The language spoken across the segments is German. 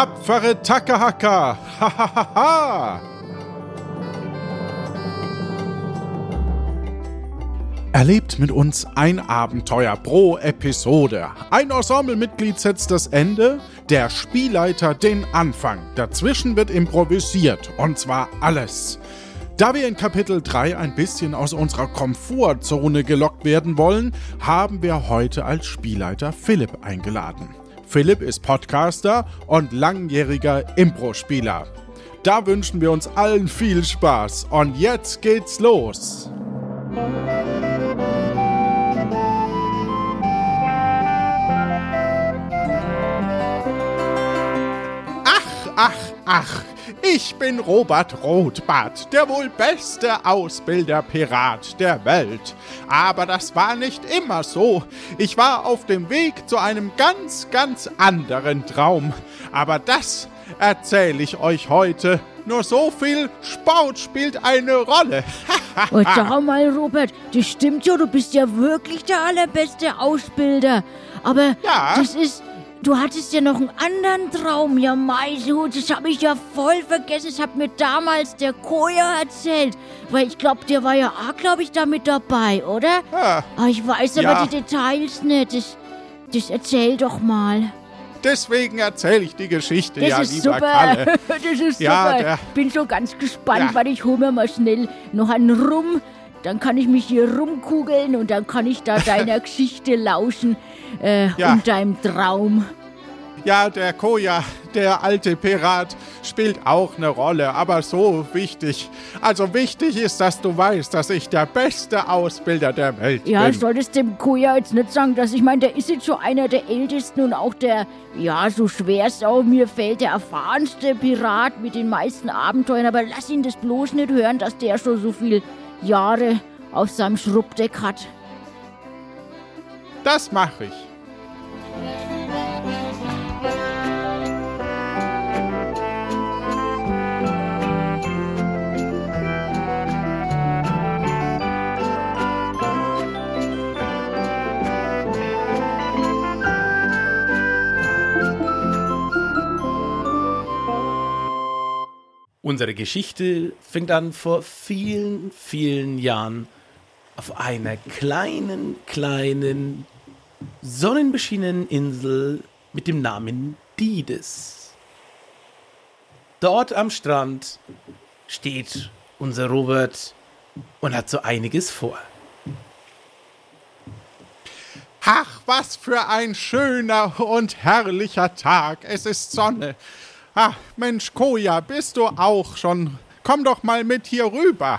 tapfere Takahaka. Hahaha. Erlebt mit uns ein Abenteuer pro Episode. Ein Ensemblemitglied setzt das Ende, der Spielleiter den Anfang. Dazwischen wird improvisiert und zwar alles. Da wir in Kapitel 3 ein bisschen aus unserer Komfortzone gelockt werden wollen, haben wir heute als Spielleiter Philipp eingeladen. Philipp ist Podcaster und langjähriger Impro-Spieler. Da wünschen wir uns allen viel Spaß und jetzt geht's los. Ach, ach, ach, ich bin Robert Rotbart, der wohl beste Ausbilderpirat der Welt. Aber das war nicht immer so. Ich war auf dem Weg zu einem ganz, ganz anderen Traum. Aber das erzähle ich euch heute. Nur so viel Sport spielt eine Rolle. oh, schau mal, Robert, das stimmt ja, du bist ja wirklich der allerbeste Ausbilder. Aber ja. das ist Du hattest ja noch einen anderen Traum, ja Maisu, das habe ich ja voll vergessen. Das hat mir damals der Koja erzählt. Weil ich glaube, der war ja auch, glaube ich, da mit dabei, oder? Aber ah, ich weiß aber ja. die Details nicht. Das, das erzähl doch mal. Deswegen erzähle ich die Geschichte, das ja, ist lieber super. Kalle. das ist ja, super. Ich bin schon ganz gespannt, ja. weil ich hole mir mal schnell noch einen Rum. Dann kann ich mich hier rumkugeln und dann kann ich da deiner Geschichte lauschen äh, ja. und deinem Traum. Ja, der Koja, der alte Pirat, spielt auch eine Rolle, aber so wichtig. Also wichtig ist, dass du weißt, dass ich der beste Ausbilder der Welt ja, bin. Ja, solltest dem Koja jetzt nicht sagen, dass ich meine, der ist jetzt schon einer der ältesten und auch der, ja, so schwer es auch mir fällt, der erfahrenste Pirat mit den meisten Abenteuern. Aber lass ihn das bloß nicht hören, dass der schon so viele Jahre auf seinem Schrubbdeck hat. Das mache ich. Unsere Geschichte fängt an vor vielen, vielen Jahren auf einer kleinen, kleinen, sonnenbeschienenen Insel mit dem Namen Dides. Dort am Strand steht unser Robert und hat so einiges vor. Ach, was für ein schöner und herrlicher Tag. Es ist Sonne. Ah, Mensch, Koja, bist du auch schon? Komm doch mal mit hier rüber.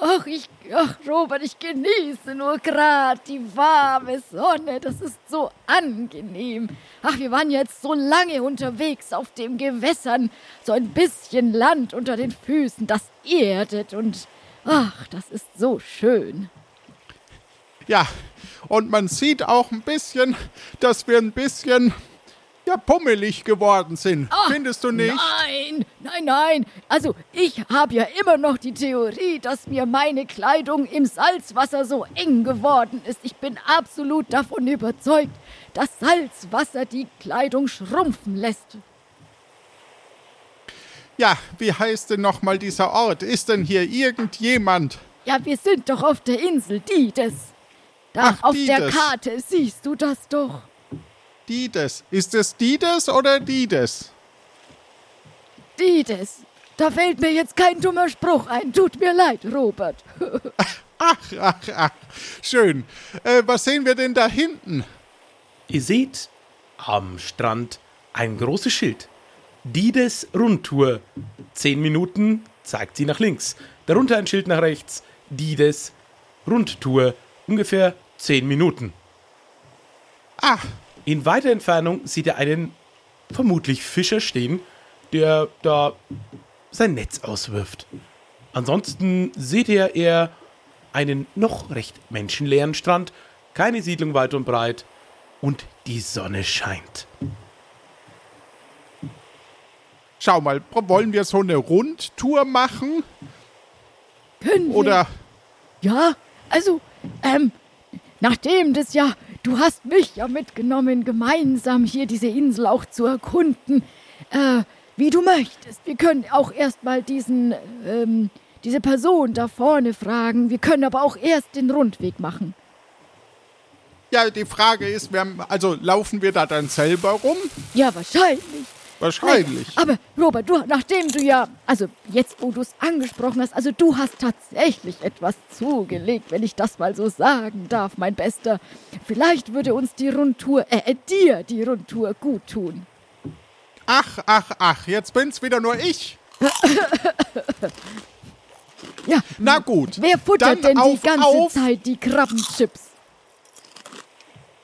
Ach, ich, ach Robert, ich genieße nur gerade die warme Sonne. Das ist so angenehm. Ach, wir waren jetzt so lange unterwegs auf den Gewässern. So ein bisschen Land unter den Füßen, das erdet und ach, das ist so schön. Ja, und man sieht auch ein bisschen, dass wir ein bisschen ja pummelig geworden sind. Ach, Findest du nicht? Nein, nein, nein. Also ich habe ja immer noch die Theorie, dass mir meine Kleidung im Salzwasser so eng geworden ist. Ich bin absolut davon überzeugt, dass Salzwasser die Kleidung schrumpfen lässt. Ja, wie heißt denn nochmal dieser Ort? Ist denn hier irgendjemand? Ja, wir sind doch auf der Insel Dides. Da Ach, auf Dides. der Karte siehst du das doch. Dides. Ist es Dides oder Dides? Dides. Da fällt mir jetzt kein dummer Spruch ein. Tut mir leid, Robert. ach, ach, ach. Schön. Äh, was sehen wir denn da hinten? Ihr seht am Strand ein großes Schild. Dides Rundtour. Zehn Minuten zeigt sie nach links. Darunter ein Schild nach rechts. Dides Rundtour. Ungefähr zehn Minuten. Ah, in weiter Entfernung sieht er einen vermutlich Fischer stehen, der da sein Netz auswirft. Ansonsten seht ihr eher einen noch recht menschenleeren Strand, keine Siedlung weit und breit und die Sonne scheint. Schau mal, wollen wir so eine Rundtour machen? Können wir? Oder? Ja, also, ähm, nachdem das ja Du hast mich ja mitgenommen, gemeinsam hier diese Insel auch zu erkunden. Äh, wie du möchtest. Wir können auch erstmal diesen, ähm, diese Person da vorne fragen. Wir können aber auch erst den Rundweg machen. Ja, die Frage ist, wir haben, also laufen wir da dann selber rum? Ja, wahrscheinlich. Wahrscheinlich. Nein, aber Robert, du, nachdem du ja, also jetzt, wo du es angesprochen hast, also du hast tatsächlich etwas zugelegt, wenn ich das mal so sagen darf, mein Bester. Vielleicht würde uns die Rundtour, äh, äh dir die Rundtour gut tun. Ach, ach, ach, jetzt bin's wieder nur ich. ja. Na gut. Wer futtert denn auf, die ganze auf. Zeit die Krabbenchips?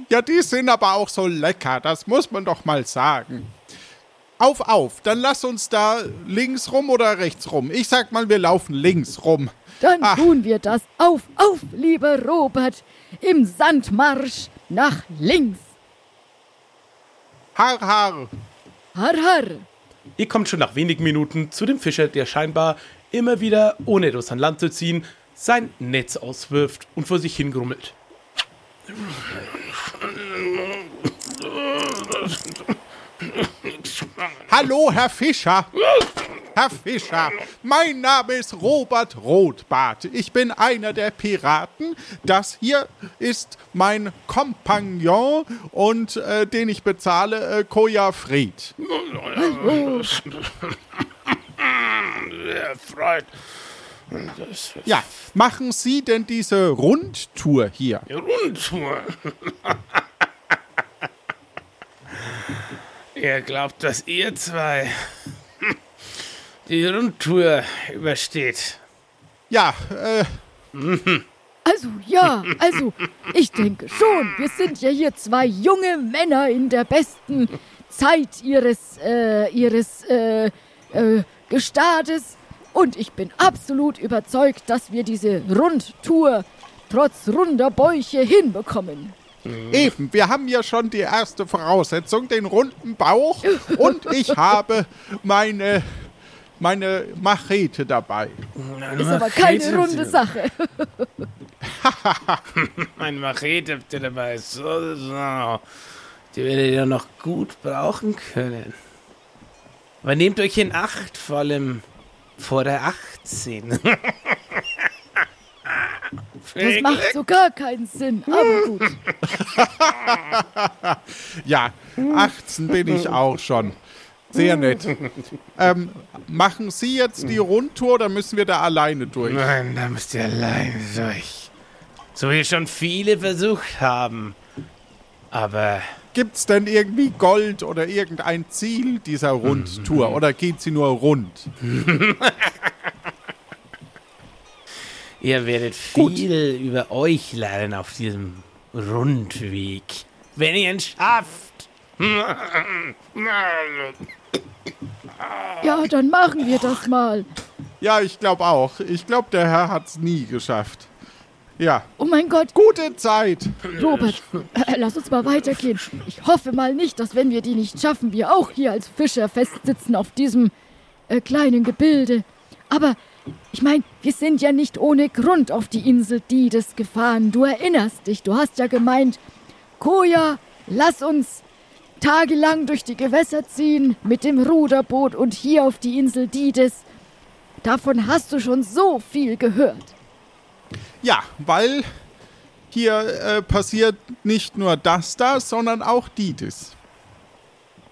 Ja, die sind aber auch so lecker, das muss man doch mal sagen. Auf, auf, dann lass uns da links rum oder rechts rum. Ich sag mal, wir laufen links rum. Dann Ach. tun wir das. Auf, auf, lieber Robert, im Sandmarsch nach links. Har, har. Har, har. Ihr kommt schon nach wenigen Minuten zu dem Fischer, der scheinbar immer wieder, ohne etwas an Land zu ziehen, sein Netz auswirft und vor sich hingrummelt. Hallo, Herr Fischer. Herr Fischer, mein Name ist Robert Rotbart. Ich bin einer der Piraten. Das hier ist mein Kompagnon und äh, den ich bezahle, äh, Koja Fried. Sehr freut. Ja, machen Sie denn diese Rundtour hier? Rundtour? Ihr glaubt, dass ihr zwei die Rundtour übersteht. Ja, äh. Also ja, also ich denke schon. Wir sind ja hier zwei junge Männer in der besten Zeit ihres, äh, ihres, äh, äh, Gestades. Und ich bin absolut überzeugt, dass wir diese Rundtour trotz runder Bäuche hinbekommen. Eben, wir haben ja schon die erste Voraussetzung, den runden Bauch. und ich habe meine, meine Machete dabei. Ist aber keine runde Sache. meine Machete habt ihr dabei. So, so. Die werdet ihr noch gut brauchen können. Aber nehmt euch in Acht, vor allem vor der 18. Das macht so gar keinen Sinn, aber gut. ja, 18 bin ich auch schon. Sehr nett. Ähm, machen Sie jetzt die Rundtour oder müssen wir da alleine durch? Nein, da müsst ihr alleine durch. So wie schon viele versucht haben. Aber. Gibt's denn irgendwie Gold oder irgendein Ziel dieser Rundtour? oder geht sie nur rund? Ihr werdet viel Gut. über euch lernen auf diesem Rundweg. Wenn ihr ihn schafft. Ja, dann machen wir das mal. Ja, ich glaube auch. Ich glaube, der Herr hat es nie geschafft. Ja. Oh mein Gott. Gute Zeit. Robert, äh, lass uns mal weitergehen. Ich hoffe mal nicht, dass wenn wir die nicht schaffen, wir auch hier als Fischer festsitzen auf diesem äh, kleinen Gebilde. Aber ich meine, wir sind ja nicht ohne Grund auf die Insel Dides gefahren. Du erinnerst dich, du hast ja gemeint, Koja, lass uns tagelang durch die Gewässer ziehen mit dem Ruderboot und hier auf die Insel Dides. Davon hast du schon so viel gehört. Ja, weil hier äh, passiert nicht nur das da, sondern auch Dides.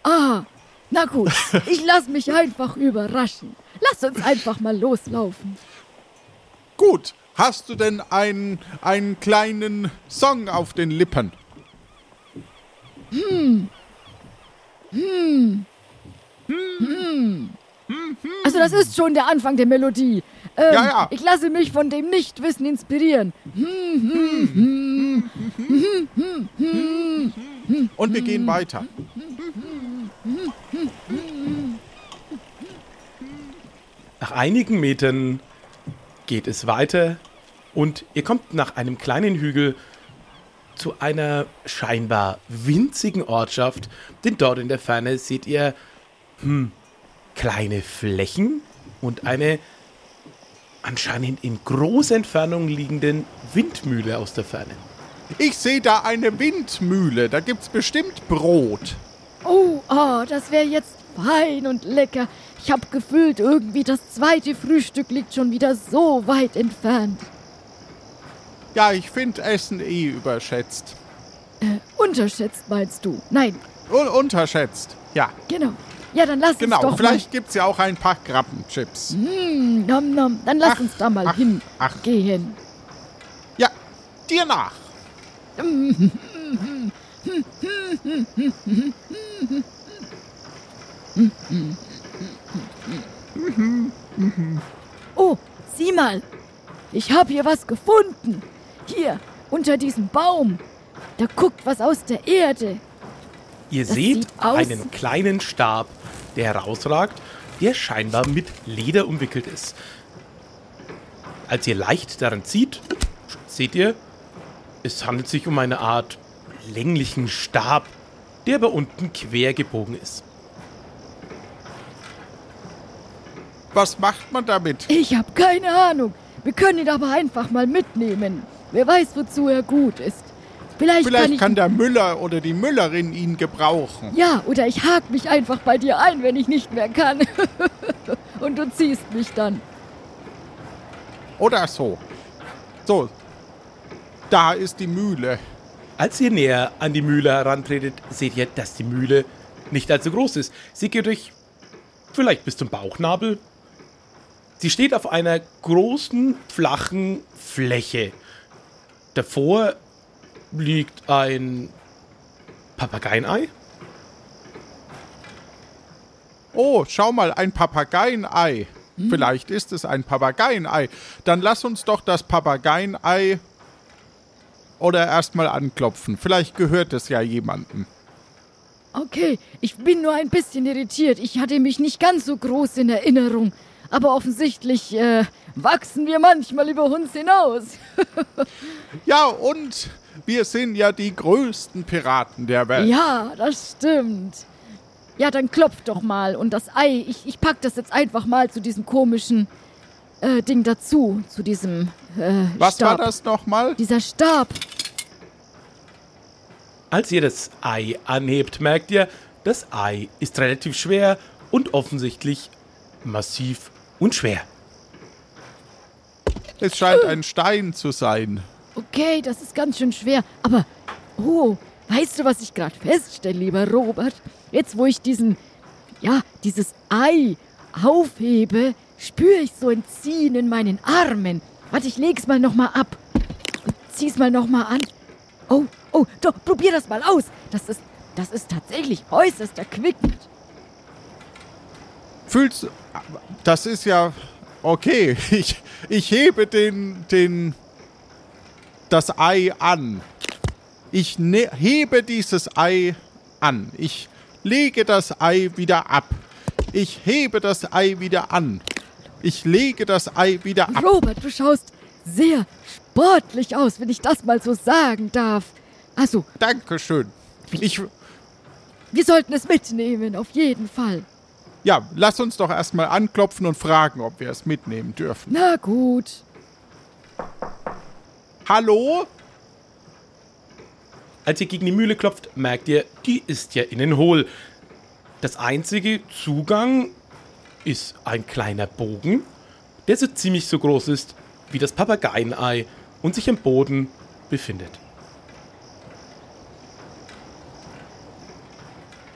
Ah, na gut, ich lass mich einfach überraschen. Lass uns einfach mal loslaufen. Gut. Hast du denn einen, einen kleinen Song auf den Lippen? Hm. Hm. Hm. Also das ist schon der Anfang der Melodie. Ähm, ja, ja. Ich lasse mich von dem Nichtwissen inspirieren. Und wir gehen weiter. Nach einigen Metern geht es weiter und ihr kommt nach einem kleinen Hügel zu einer scheinbar winzigen Ortschaft, denn dort in der Ferne seht ihr hm, kleine Flächen und eine anscheinend in großer Entfernung liegenden Windmühle aus der Ferne. Ich sehe da eine Windmühle, da gibt's bestimmt Brot. Oh, oh das wäre jetzt fein und lecker. Ich habe gefühlt, irgendwie das zweite Frühstück liegt schon wieder so weit entfernt. Ja, ich finde Essen eh überschätzt. Äh, unterschätzt meinst du? Nein. Un unterschätzt, ja. Genau. Ja, dann lass genau, uns doch vielleicht gibt es ja auch ein paar Krabbenchips. Mm, nom, nom. Dann lass ach, uns da mal ach, hin ach. gehen. Ja, dir nach. Oh, sieh mal. Ich habe hier was gefunden. Hier, unter diesem Baum. Da guckt was aus der Erde. Ihr Das seht einen kleinen Stab, der herausragt, der scheinbar mit Leder umwickelt ist. Als ihr leicht daran zieht, seht ihr, es handelt sich um eine Art länglichen Stab, der aber unten quer gebogen ist. Was macht man damit? Ich habe keine Ahnung. Wir können ihn aber einfach mal mitnehmen. Wer weiß, wozu er gut ist. Vielleicht, kann Vielleicht ich. kann der Müller oder die Müllerin ihn gebrauchen. ja, oder ich hake mich einfach bei dir ein, wenn ich nicht mehr kann. Und du ziehst mich dann. Oder so. So. Da ist die Mühle. Als ihr näher an die Mühle herantretet, seht ihr, dass die Mühle nicht allzu groß ist. Sie geht euch vielleicht bis zum Bauchnabel. Sie steht auf einer großen, flachen Fläche. Davor liegt ein Papageienei. Oh, schau mal, ein Papageienei. Hm? Vielleicht ist es ein Papageienei. Dann lass uns doch das Papageienei oder erstmal anklopfen. Vielleicht gehört es ja jemandem. Okay, ich bin nur ein bisschen irritiert. Ich hatte mich nicht ganz so groß in Erinnerung. Aber offensichtlich äh, wachsen wir manchmal über uns hinaus. Ja, und wir sind ja die größten Piraten der Welt. Ja, das stimmt. Ja, dann klopf doch mal. Und das Ei, ich, ich pack das jetzt einfach mal zu diesem komischen äh, Ding dazu. Zu diesem äh, Was Stab. war das nochmal? Dieser Stab. Als ihr das Ei anhebt, merkt ihr, das Ei ist relativ schwer und offensichtlich massiv und schwer. Es scheint ein Stein zu sein. Okay, das ist ganz schön schwer. Aber, oh, weißt du, was ich gerade feststelle, lieber Robert? Jetzt, wo ich diesen, ja, dieses Ei aufhebe, spüre ich so ein Ziehen in meinen Armen. Warte, ich leg's mal nochmal ab. Und zieh's mal nochmal an. Oh, oh, doch, probier das mal aus. Das ist, das ist tatsächlich äußerst erquickend. Fühlst du. Das ist ja. Okay. Ich, ich hebe den. den. das Ei an. Ich ne hebe dieses Ei an. Ich lege das Ei wieder ab. Ich hebe das Ei wieder an. Ich lege das Ei wieder ab. Robert, du schaust sehr sportlich aus, wenn ich das mal so sagen darf. Also, Dankeschön. Ich. wir sollten es mitnehmen, auf jeden Fall. Ja, lass uns doch erstmal anklopfen und fragen, ob wir es mitnehmen dürfen. Na gut. Hallo? Als ihr gegen die Mühle klopft, merkt ihr, die ist ja innen hohl. Das einzige Zugang ist ein kleiner Bogen, der so ziemlich so groß ist wie das Papageienei und sich am Boden befindet.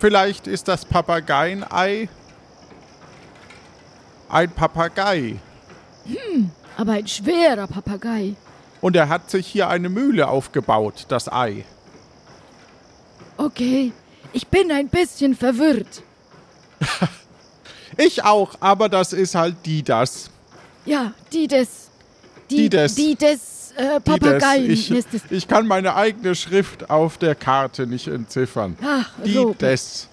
Vielleicht ist das Papageienei ein Papagei. Aber ein schwerer Papagei. Und er hat sich hier eine Mühle aufgebaut, das Ei. Okay, ich bin ein bisschen verwirrt. Ich auch, aber das ist halt die das. Ja, die des. Die des. Die des äh, Die des. Papageien Ich, ich kann meine eigene Schrift auf der Karte nicht entziffern. Ach, Die Robert. des.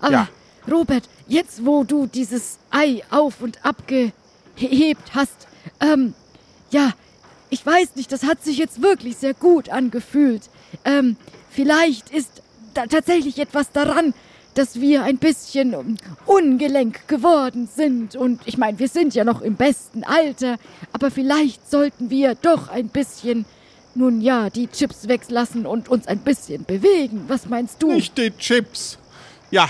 Aber ja. Robert, jetzt wo du dieses Ei auf und abgehebt hast, ähm, ja, ich weiß nicht, das hat sich jetzt wirklich sehr gut angefühlt. Ähm, vielleicht ist da tatsächlich etwas daran, dass wir ein bisschen um, ungelenk geworden sind. Und ich meine, wir sind ja noch im besten Alter, aber vielleicht sollten wir doch ein bisschen, nun ja, die Chips weglassen und uns ein bisschen bewegen. Was meinst du? Nicht die Chips. Ja,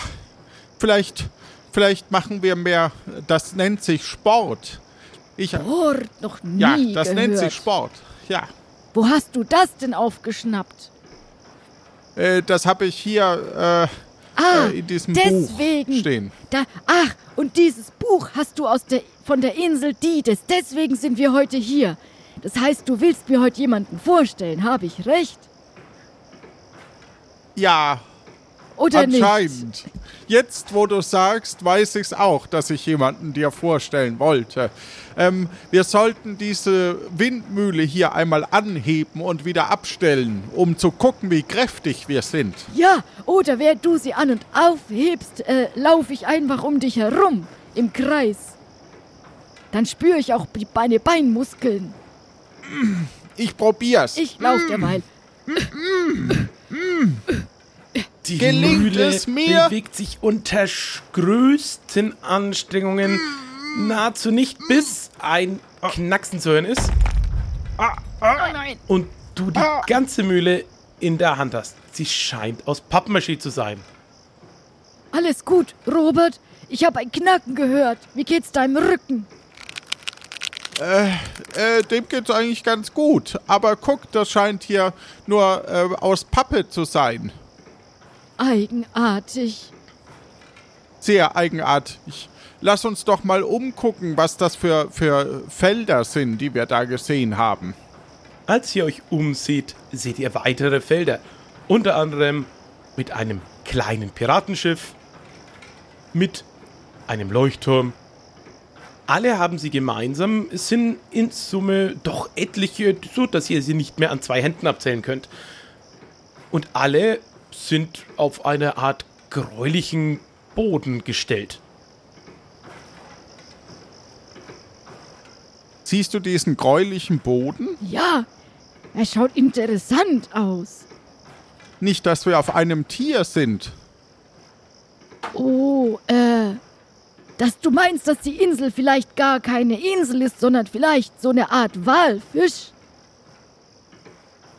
vielleicht vielleicht machen wir mehr, das nennt sich Sport. Ich, Sport, noch nie Ja, das gehört. nennt sich Sport, ja. Wo hast du das denn aufgeschnappt? Äh, das habe ich hier äh, ah, äh, in diesem deswegen. Buch stehen. Da, ach, und dieses Buch hast du aus der, von der Insel Dides. Deswegen sind wir heute hier. Das heißt, du willst mir heute jemanden vorstellen. Habe ich recht? Ja, oder Anscheinend. nicht? Jetzt, wo du sagst, weiß ich es auch, dass ich jemanden dir vorstellen wollte. Ähm, wir sollten diese Windmühle hier einmal anheben und wieder abstellen, um zu gucken, wie kräftig wir sind. Ja, oder während du sie an und aufhebst, äh, laufe ich einfach um dich herum, im Kreis. Dann spüre ich auch meine Beinmuskeln. Ich probier's. Ich laufe derweil. Die Gelingt Mühle es mir? bewegt sich unter größten Anstrengungen nahezu nicht, bis ein Knacksen zu hören ist. Ah, ah, oh nein. Und du die ganze Mühle in der Hand hast. Sie scheint aus Pappmaché zu sein. Alles gut, Robert. Ich habe ein Knacken gehört. Wie geht's deinem Rücken? Äh, äh, dem geht's eigentlich ganz gut. Aber guck, das scheint hier nur äh, aus Pappe zu sein. Eigenartig. Sehr eigenartig. Lass uns doch mal umgucken, was das für, für Felder sind, die wir da gesehen haben. Als ihr euch umseht, seht ihr weitere Felder. Unter anderem mit einem kleinen Piratenschiff, mit einem Leuchtturm. Alle haben sie gemeinsam, es sind in Summe doch etliche, so dass ihr sie nicht mehr an zwei Händen abzählen könnt. Und alle sind auf eine Art gräulichen Boden gestellt. Siehst du diesen gräulichen Boden? Ja, er schaut interessant aus. Nicht, dass wir auf einem Tier sind. Oh, äh, dass du meinst, dass die Insel vielleicht gar keine Insel ist, sondern vielleicht so eine Art Walfisch?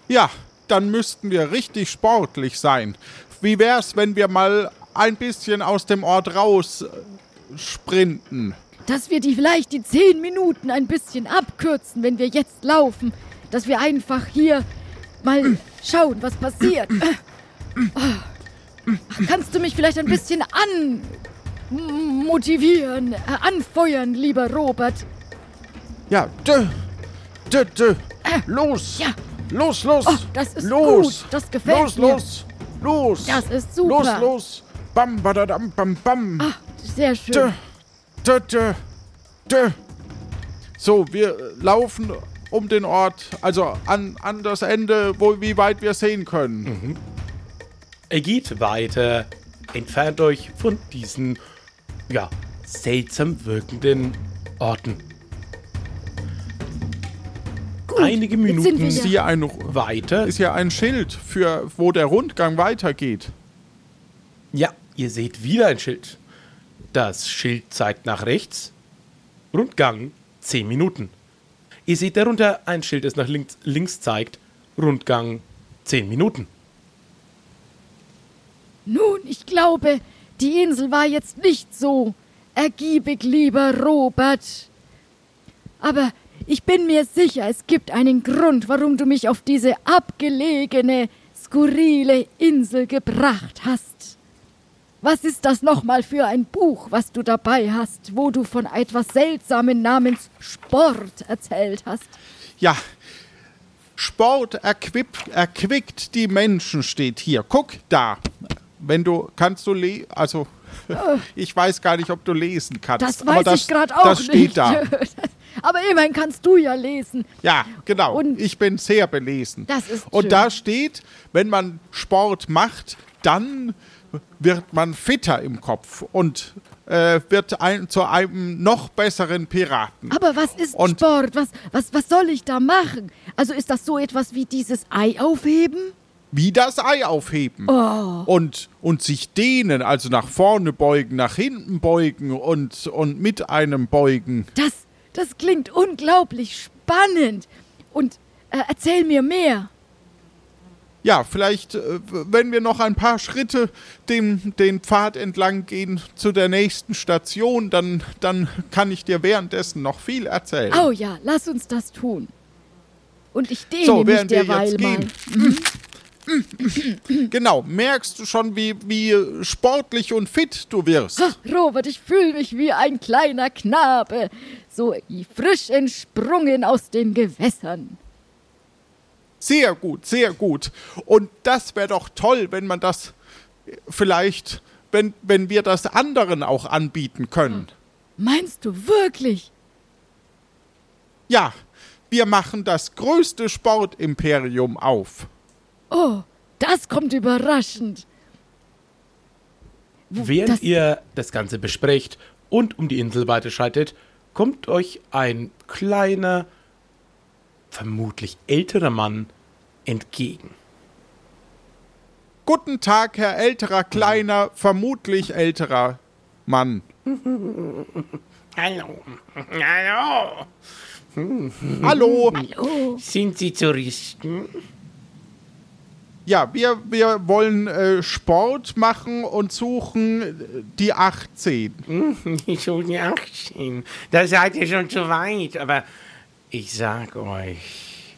Ja, dann müssten wir richtig sportlich sein. Wie wär's, wenn wir mal ein bisschen aus dem Ort raus äh, sprinten? Dass wir die vielleicht die zehn Minuten ein bisschen abkürzen, wenn wir jetzt laufen. Dass wir einfach hier mal schauen, was passiert. Kannst du mich vielleicht ein bisschen anmotivieren, äh, anfeuern, lieber Robert? Ja, dö, dö, dö. Los! Ja. Los, los! Oh, das ist los. gut. Das gefällt los, mir. Los, los! Das ist super. Los, los! Bam, badadam, bam, bam! Ah, sehr schön. Dö, dö, dö, dö. So, wir laufen um den Ort, also an, an das Ende, wo, wie weit wir sehen können. Mhm. Er geht weiter, entfernt euch von diesen, ja, seltsam wirkenden Orten. Gut, Einige Minuten wir Ist hier ein, weiter. ist hier ein Schild, für, wo der Rundgang weitergeht. Ja, ihr seht wieder ein Schild. Das Schild zeigt nach rechts. Rundgang 10 Minuten. Ihr seht darunter ein Schild, das nach links, links zeigt. Rundgang 10 Minuten. Nun, ich glaube, die Insel war jetzt nicht so ergiebig, lieber Robert. Aber ich bin mir sicher, es gibt einen Grund, warum du mich auf diese abgelegene, skurrile Insel gebracht hast. Was ist das nochmal für ein Buch, was du dabei hast, wo du von etwas Seltsamen namens Sport erzählt hast? Ja, Sport erquickt, erquickt die Menschen, steht hier. Guck da. Wenn du, kannst du lesen, also ich weiß gar nicht, ob du lesen kannst. Das weiß das, ich gerade auch Das steht nicht. da. Aber immerhin kannst du ja lesen. Ja, genau. Und- ich bin sehr belesen. Das ist Und schön. da steht, wenn man Sport macht, dann wird man fitter im Kopf und äh, wird ein, zu einem noch besseren Piraten. Aber was ist Und- Sport? Was, was, was soll ich da machen? Also ist das so etwas wie dieses Ei aufheben? Wie das Ei aufheben. Oh. Und, und sich dehnen, also nach vorne beugen, nach hinten beugen und, und mit einem beugen. Das, das klingt unglaublich spannend. Und äh, erzähl mir mehr. ja, vielleicht, äh, wenn wir noch ein paar Schritte den, den Pfad entlang gehen zu der nächsten Station, dann, dann kann ich dir währenddessen noch viel erzählen. Oh ja, lass uns das tun. Und ich dehne so, mich derweil mal. Mhm. Genau, merkst du schon, wie, wie sportlich und fit du wirst? Ha, Robert, ich fühle mich wie ein kleiner Knabe, so frisch entsprungen aus den Gewässern. Sehr gut, sehr gut. Und das wäre doch toll, wenn man das vielleicht, wenn, wenn wir das anderen auch anbieten können. Meinst du wirklich? Ja, wir machen das größte Sportimperium auf. Oh, das kommt überraschend. Während das ihr das Ganze besprecht und um die Insel weiterschreitet, kommt euch ein kleiner, vermutlich älterer Mann entgegen. Guten Tag, Herr älterer, kleiner, vermutlich älterer Mann. Hallo. Hallo. Hallo. Hallo. Sind Sie Touristen? Ja, wir, wir wollen äh, Sport machen und suchen die 18. Ich suche die 18. Da seid ihr schon zu weit, aber ich sag euch,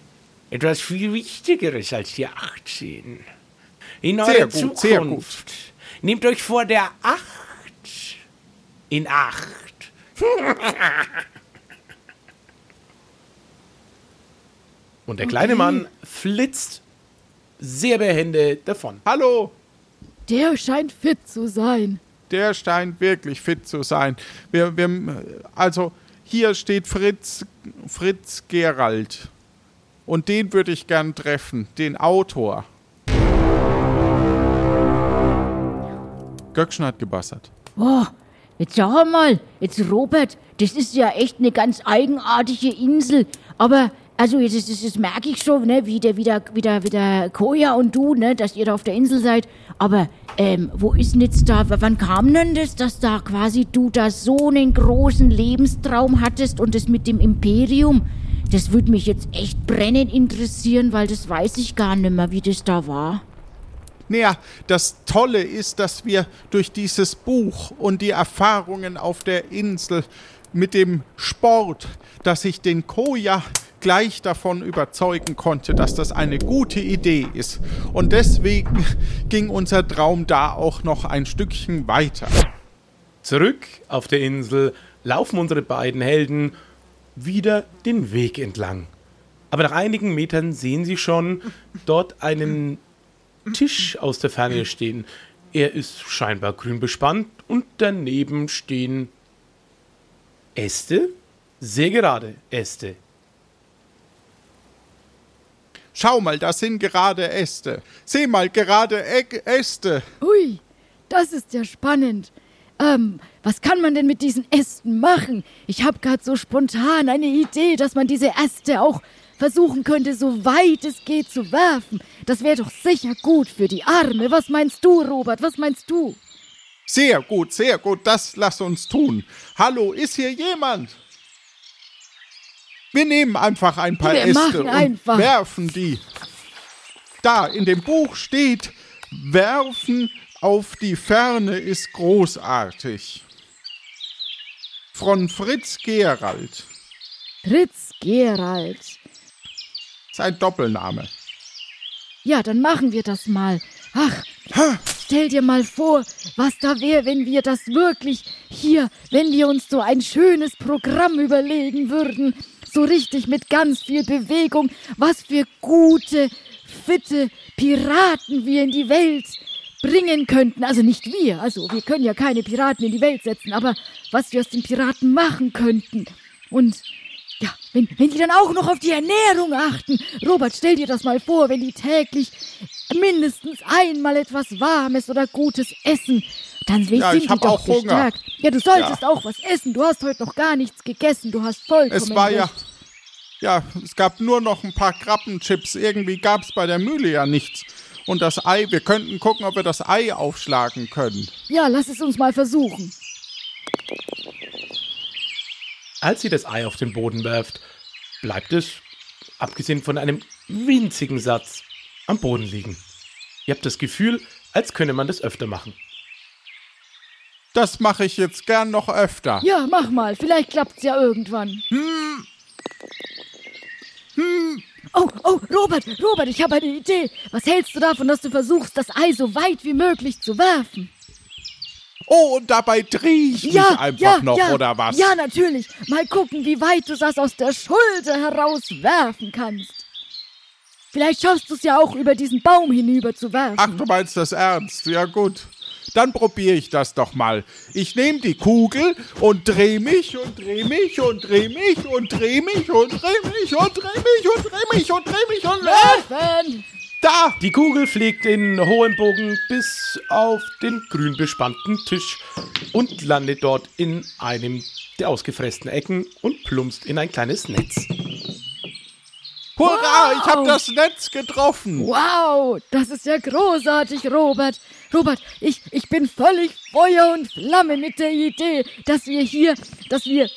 etwas viel Wichtigeres als die 18. In eurer sehr gut, Zukunft. Nehmt euch vor der 8 in 8. Und der kleine. Mann flitzt sehr behende davon. Hallo! Der scheint fit zu sein. Der scheint wirklich fit zu sein. Wir, wir, also, hier steht Fritz, Fritz Gerald. Und den würde ich gern treffen, den Autor. Göckchen hat gebassert. Boah, jetzt sag mal, jetzt Robert, das ist ja echt eine ganz eigenartige Insel. Aber also jetzt, das, das merke ich schon, ne, wie der, wie der, wie Koja und du, ne, dass ihr da auf der Insel seid. Aber ähm, wo ist denn jetzt da, wann kam denn das, dass da quasi du da so einen großen Lebenstraum hattest und das mit dem Imperium? Das würde mich jetzt echt brennend interessieren, weil das weiß ich gar nicht mehr, wie das da war. Naja, das Tolle ist, dass wir durch dieses Buch und die Erfahrungen auf der Insel mit dem Sport, dass ich den Koja gleich davon überzeugen konnte, dass das eine gute Idee ist. Und deswegen ging unser Traum da auch noch ein Stückchen weiter. Zurück auf der Insel laufen unsere beiden Helden wieder den Weg entlang. Aber nach einigen Metern sehen sie schon dort einen Tisch aus der Ferne stehen. Er ist scheinbar grün bespannt und daneben stehen Äste, sehr gerade Äste. Schau mal, das sind gerade Äste. Seh mal, gerade Äste. Ui, das ist ja spannend. Ähm, was kann man denn mit diesen Ästen machen? Ich habe gerade so spontan eine Idee, dass man diese Äste auch versuchen könnte, so weit es geht zu werfen. Das wäre doch sicher gut für die Arme. Was meinst du, Robert? Was meinst du? Sehr gut, sehr gut. Das lass uns tun. Hallo, ist hier jemand? Wir nehmen einfach ein paar Wir Äste und einfach. werfen die. Da in dem Buch steht, werfen auf die Ferne ist großartig. Von Fritz Gerald. Fritz Gerald. Sein Doppelname. Ja, dann machen wir das mal. Ach, ha. stell dir mal vor, was da wäre, wenn wir das wirklich hier, wenn wir uns so ein schönes Programm überlegen würden so richtig mit ganz viel Bewegung, was für gute, fitte Piraten wir in die Welt bringen könnten. Also nicht wir, also wir können ja keine Piraten in die Welt setzen, aber was wir aus den Piraten machen könnten. Und ja, wenn, wenn die dann auch noch auf die Ernährung achten. Robert, stell dir das mal vor, wenn die täglich mindestens einmal etwas Warmes oder Gutes essen. Dann ja, sind die doch gestärkt. Hunger. Ja, du solltest ja. auch was essen. Du hast heute noch gar nichts gegessen. Du hast vollkommen Es war ja... Ja, es gab nur noch ein paar Krabbenchips. Irgendwie gab es bei der Mühle ja nichts. Und das Ei, wir könnten gucken, ob wir das Ei aufschlagen können. Ja, lass es uns mal versuchen. Als sie das Ei auf den Boden werft, bleibt es, abgesehen von einem winzigen Satz, am Boden liegen. Ihr habt das Gefühl, als könne man das öfter machen. Das mache ich jetzt gern noch öfter. Ja, mach mal. Vielleicht klappt's ja irgendwann. Hm. Hm. Oh, oh, Robert, Robert, ich habe eine Idee. Was hältst du davon, dass du versuchst, das Ei so weit wie möglich zu werfen? Oh, und dabei drehe ich ja, mich einfach ja, noch, ja, oder was? Ja, natürlich. Mal gucken, wie weit du das aus der Schulter heraus werfen kannst. Vielleicht schaffst du es ja auch über diesen Baum hinüber zu werfen. Ach, du meinst das ernst? Ja, gut. Dann probiere ich das doch mal. Ich nehme die Kugel und drehe mich und drehe mich und drehe mich und drehe mich und drehe mich und drehe mich und drehe mich und drehe mich und werfen. Da! Die Kugel fliegt in hohem Bogen bis auf den grün bespannten Tisch und landet dort in einem der ausgefressenen Ecken und plumpst in ein kleines Netz. Hurra, wow. ich habe das Netz getroffen. Wow, das ist ja großartig, Robert. Robert, ich, ich bin völlig Feuer und Flamme mit der Idee, dass wir hier, dass wir,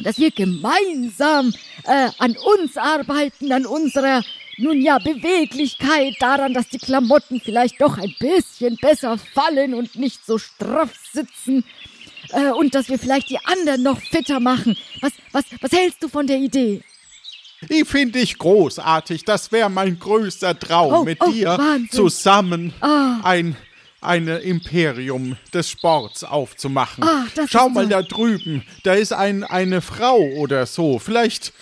dass wir gemeinsam äh, an uns arbeiten, an unserer nun ja, Beweglichkeit daran, dass die Klamotten vielleicht doch ein bisschen besser fallen und nicht so straff sitzen. Äh, und dass wir vielleicht die anderen noch fitter machen. Was, was, was hältst du von der Idee? Die finde ich großartig. Das wäre mein größter Traum, oh, mit oh, dir Wahnsinn. zusammen ah. ein ein Imperium des Sports aufzumachen. Ah, Schau mal so. da drüben, da ist ein, eine Frau oder so. Vielleicht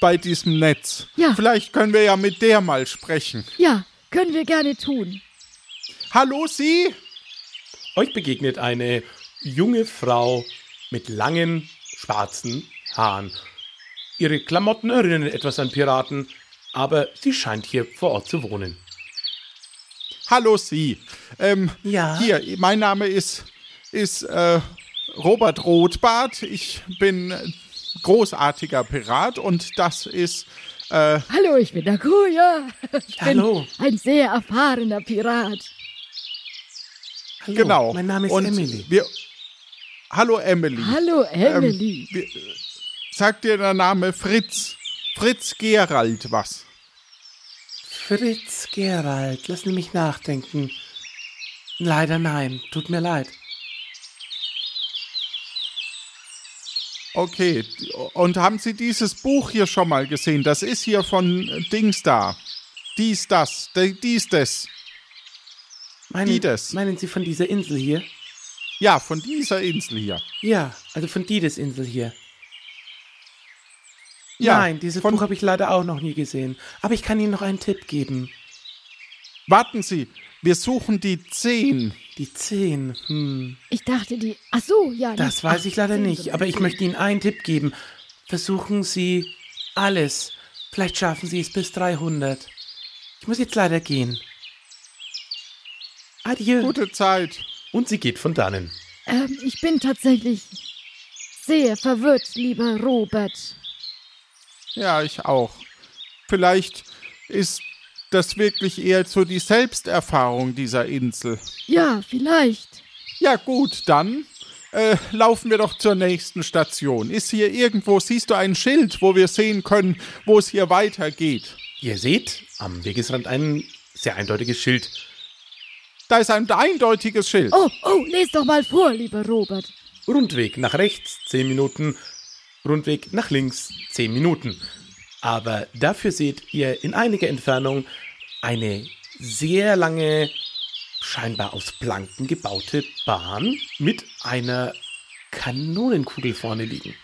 bei diesem Netz. Ja. Vielleicht können wir ja mit der mal sprechen. Ja, können wir gerne tun. Hallo, Sie? Euch begegnet eine junge Frau mit langen, schwarzen Haaren. Ihre Klamotten erinnern etwas an Piraten, aber sie scheint hier vor Ort zu wohnen. Hallo, Sie. Ähm, ja. Hier, mein Name ist, ist äh, Robert Rothbart. Ich bin großartiger Pirat und das ist. Äh, Hallo, ich bin der Kuya. Ich Hallo. bin ein sehr erfahrener Pirat. Hallo, genau. Mein Name ist und Emily. Wir, hallo, Emily. Hallo, Emily. Ähm, wir, sagt dir der Name Fritz? Fritz Gerald was? Fritz Gerald, lassen Sie mich nachdenken. Leider nein, tut mir leid. Okay, und haben Sie dieses Buch hier schon mal gesehen? Das ist hier von Dings da. Dies, das, dies, das. Meinen, die das. Meinen Sie von dieser Insel hier? Ja, von dieser Insel hier. Ja, also von Dides Insel hier. Ja, Nein, dieses Buch habe ich leider auch noch nie gesehen. Aber ich kann Ihnen noch einen Tipp geben. Warten Sie, wir suchen die zehn. Die zehn, hm. Ich dachte die. Ach so, ja. Das weiß ich leider nicht, aber ich möchte Ihnen einen Tipp geben. Versuchen Sie alles. Vielleicht schaffen Sie es bis 300. Ich muss jetzt leider gehen. Adieu. Gute Zeit. Und sie geht von dannen. Ähm, ich bin tatsächlich sehr verwirrt, lieber Robert. Ja, ich auch. Vielleicht ist das wirklich eher so die Selbsterfahrung dieser Insel. Ja, vielleicht. Ja gut, dann äh, laufen wir doch zur nächsten Station. Ist hier irgendwo, siehst du ein Schild, wo wir sehen können, wo es hier weitergeht? Ihr seht am Wegesrand ein sehr eindeutiges Schild. Da ist ein eindeutiges Schild. Oh, oh, les doch mal vor, lieber Robert. Rundweg nach rechts, 10 Minuten. Rundweg nach links, 10 Minuten. Aber dafür seht ihr in einiger Entfernung eine sehr lange, scheinbar aus Planken gebaute Bahn mit einer Kanonenkugel vorne liegen.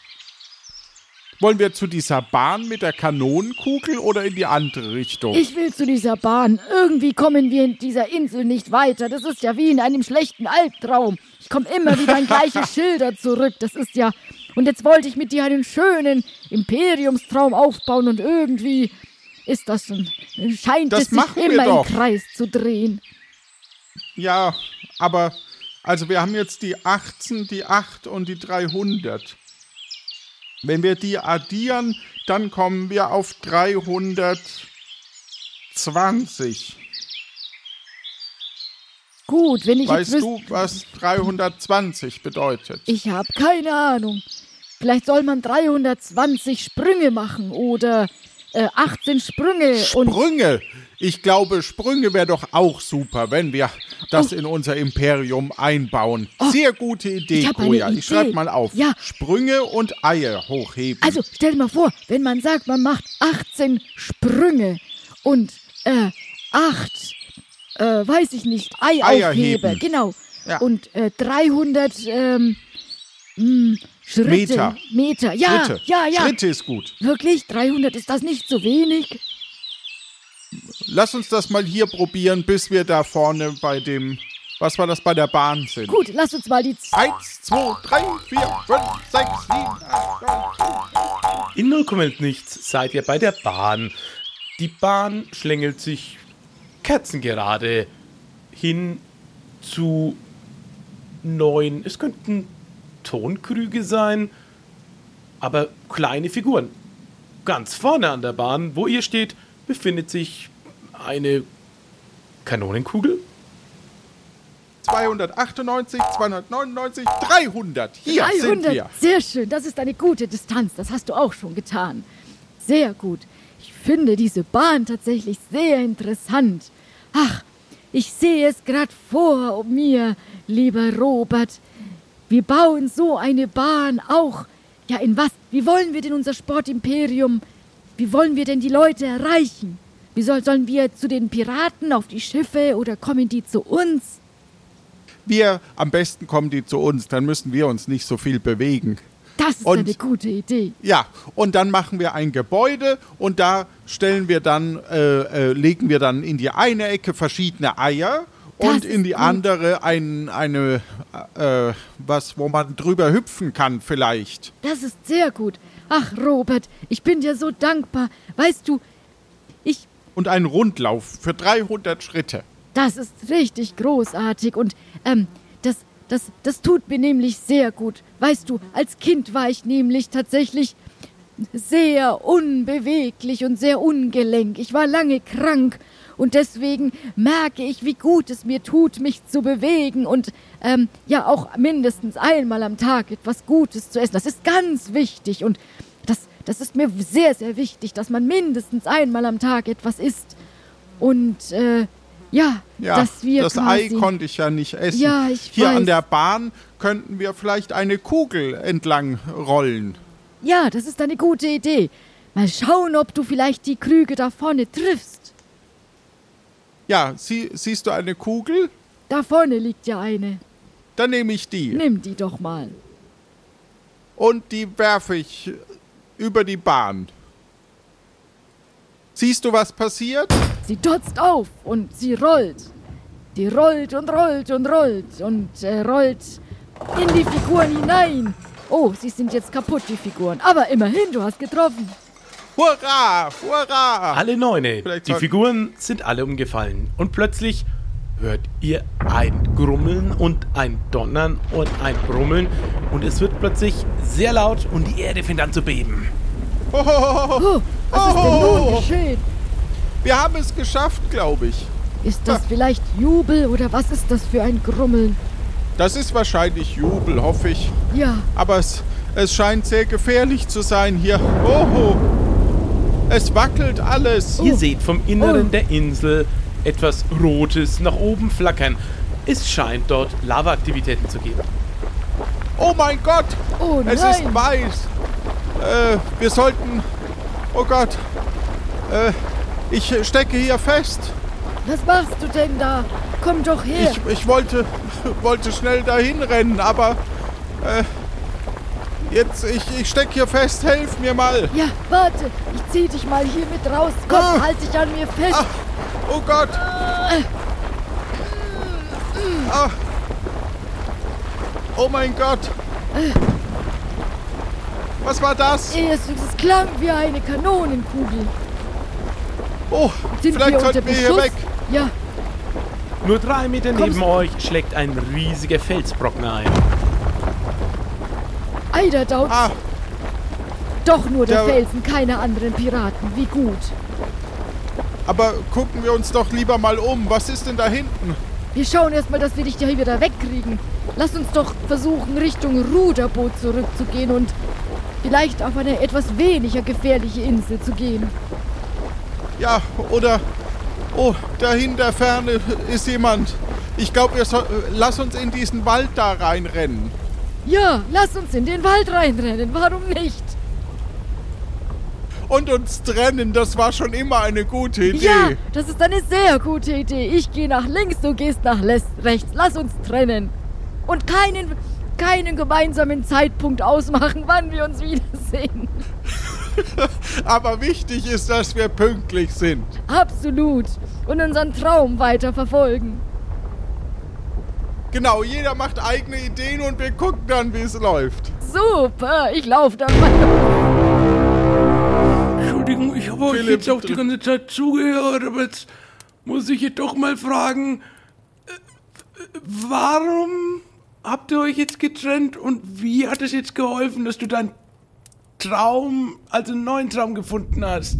Wollen wir zu dieser Bahn mit der Kanonenkugel oder in die andere Richtung? Ich will zu dieser Bahn. Irgendwie kommen wir in dieser Insel nicht weiter. Das ist ja wie in einem schlechten Albtraum. Ich komme immer wieder an gleiche Schilder zurück. Das ist ja und jetzt wollte ich mit dir einen schönen Imperiumstraum aufbauen und irgendwie ist das ein, scheint das es sich immer im Kreis zu drehen. Ja, aber also wir haben jetzt die 18, die 8 und die 300. Wenn wir die addieren, dann kommen wir auf 320. Gut, wenn ich weißt jetzt du, was 320 bedeutet? Ich habe keine Ahnung. Vielleicht soll man 320 Sprünge machen oder äh, 18 Sprünge. Sprünge? Ich glaube, Sprünge wäre doch auch super, wenn wir das oh. in unser Imperium einbauen. Oh. Sehr gute Idee, ich Koja. Ich schreibe mal auf. Ja. Sprünge und Eier hochheben. Also, stell dir mal vor, wenn man sagt, man macht 18 Sprünge und äh, 8, äh, weiß ich nicht, Ei Eier aufhebe. Heben. Genau. Ja. Und äh, 300 ähm, mh, hm, Schritte. Meter. Meter, ja, Schritte. ja, ja. Schritte ist gut. Wirklich? 300, ist das nicht so wenig? Lass uns das mal hier probieren, bis wir da vorne bei dem, was war das, bei der Bahn sind. Gut, lass uns mal die... Eins, zwei, drei, vier, fünf, sechs, sieben, acht, neun. In 0, nichts seid ihr bei der Bahn. Die Bahn schlängelt sich kerzengerade hin zu neun, es könnten Tonkrüge sein, aber kleine Figuren. Ganz vorne an der Bahn, wo ihr steht, befindet sich eine Kanonenkugel. 298, 299, 300. Hier 300. sind wir. Sehr schön, das ist eine gute Distanz. Das hast du auch schon getan. Sehr gut. Ich finde diese Bahn tatsächlich sehr interessant. Ach, ich sehe es gerade vor mir, lieber Robert. Wir bauen so eine Bahn auch. Ja, in was? Wie wollen wir denn unser Sportimperium wie wollen wir denn die Leute erreichen? Wie soll, sollen wir zu den Piraten auf die Schiffe oder kommen die zu uns? Wir, am besten kommen die zu uns, dann müssen wir uns nicht so viel bewegen. Das ist und, eine gute Idee. Ja, und dann machen wir ein Gebäude und da stellen wir dann, äh, äh, legen wir dann in die eine Ecke verschiedene Eier und in die andere ein, eine, äh, was, wo man drüber hüpfen kann vielleicht. Das ist sehr gut. Ach, Robert, ich bin dir so dankbar. Weißt du, ich. Und einen Rundlauf für 300 Schritte. Das ist richtig großartig und, ähm, das, das, das tut mir nämlich sehr gut. Weißt du, als Kind war ich nämlich tatsächlich sehr unbeweglich und sehr ungelenk. Ich war lange krank und deswegen merke ich, wie gut es mir tut, mich zu bewegen und ähm, ja auch mindestens einmal am Tag etwas Gutes zu essen. Das ist ganz wichtig und das, das ist mir sehr, sehr wichtig, dass man mindestens einmal am Tag etwas isst. Und äh, ja, ja, dass wir. Das Ei konnte ich ja nicht essen. Ja, ich Hier weiß. an der Bahn könnten wir vielleicht eine Kugel entlang rollen. Ja, das ist eine gute Idee. Mal schauen, ob du vielleicht die Krüge da vorne triffst. Ja, sie, siehst du eine Kugel? Da vorne liegt ja eine. Dann nehme ich die. Nimm die doch mal. Und die werfe ich über die Bahn. Siehst du, was passiert? Sie dotzt auf und sie rollt. Die rollt und rollt und rollt und äh, rollt in die Figuren hinein. Oh, sie sind jetzt kaputt, die Figuren. Aber immerhin, du hast getroffen. Hurra! Hurra! Alle Neune. Vielleicht die Figuren sind alle umgefallen. Und plötzlich hört ihr ein Grummeln und ein Donnern und ein Brummeln. Und es wird plötzlich sehr laut und die Erde fängt an zu beben. Oh, oh, was ist denn nun geschehen? Wir haben es geschafft, glaube ich. Ist das vielleicht Jubel oder was ist das für ein Grummeln? Das ist wahrscheinlich Jubel, hoffe ich. Ja. Aber es, es scheint sehr gefährlich zu sein hier. Oh, es wackelt alles. Ihr oh. seht vom Inneren oh. der Insel etwas Rotes nach oben flackern. Es scheint dort Lavaaktivitäten zu geben. Oh mein Gott! Oh es nein. ist weiß. Äh, wir sollten. Oh Gott. Äh, ich stecke hier fest. Was machst du denn da? Komm doch her. Ich, ich wollte, wollte schnell dahin rennen, aber äh, jetzt, ich, ich stecke hier fest. Helf mir mal. Ja, warte. Ich zieh dich mal hier mit raus. Komm, ah. halt dich an mir fest. Ach, oh Gott. Ah. Oh mein Gott. Was war das? Es, es klang wie eine Kanonenkugel. Oh, Sind vielleicht sollten wir hier weg. Ja. Nur drei Meter Kommst neben euch schlägt ein riesiger Felsbrocken ein. Eiderdaut. Ah. Doch nur der, der Felsen, keine anderen Piraten. Wie gut. Aber gucken wir uns doch lieber mal um. Was ist denn da hinten? Wir schauen erstmal, dass wir dich hier wieder wegkriegen. Lass uns doch versuchen, Richtung Ruderboot zurückzugehen und vielleicht auf eine etwas weniger gefährliche Insel zu gehen. Ja, oder Oh, dahinter ferne ist jemand. Ich glaube, lass uns in diesen Wald da reinrennen. Ja, lass uns in den Wald reinrennen. Warum nicht? Und uns trennen, das war schon immer eine gute Idee. Ja, das ist eine sehr gute Idee. Ich gehe nach links, du gehst nach rechts. Lass uns trennen. Und keinen, keinen gemeinsamen Zeitpunkt ausmachen, wann wir uns wiedersehen. Aber wichtig ist, dass wir pünktlich sind. Absolut. Und unseren Traum weiter verfolgen. Genau, jeder macht eigene Ideen und wir gucken dann, wie es läuft. Super, ich laufe dann mal. Entschuldigung, ich habe euch jetzt auch die ganze Zeit zugehört, aber jetzt muss ich jetzt doch mal fragen, äh, warum habt ihr euch jetzt getrennt und wie hat es jetzt geholfen, dass du deinen Traum, also einen neuen Traum gefunden hast?